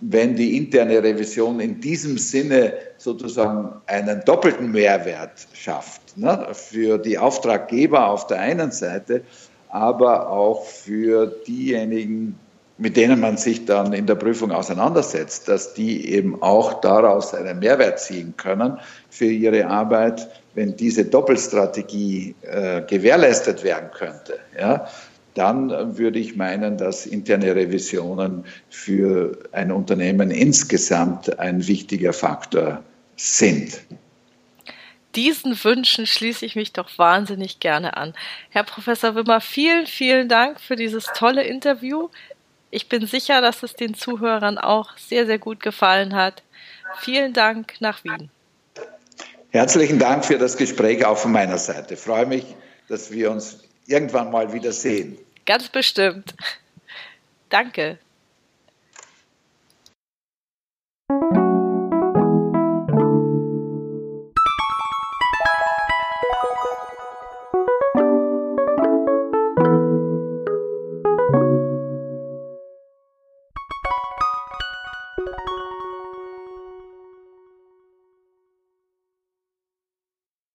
wenn die interne Revision in diesem Sinne sozusagen einen doppelten Mehrwert schafft, ne, für die Auftraggeber auf der einen Seite aber auch für diejenigen, mit denen man sich dann in der Prüfung auseinandersetzt, dass die eben auch daraus einen Mehrwert ziehen können für ihre Arbeit, wenn diese Doppelstrategie äh, gewährleistet werden könnte. Ja, dann würde ich meinen, dass interne Revisionen für ein Unternehmen insgesamt ein wichtiger Faktor sind. Diesen Wünschen schließe ich mich doch wahnsinnig gerne an. Herr Professor Wimmer, vielen, vielen Dank für dieses tolle Interview. Ich bin sicher, dass es den Zuhörern auch sehr, sehr gut gefallen hat. Vielen Dank nach Wien. Herzlichen Dank für das Gespräch auch von meiner Seite. Ich freue mich, dass wir uns irgendwann mal wieder sehen. Ganz bestimmt. Danke.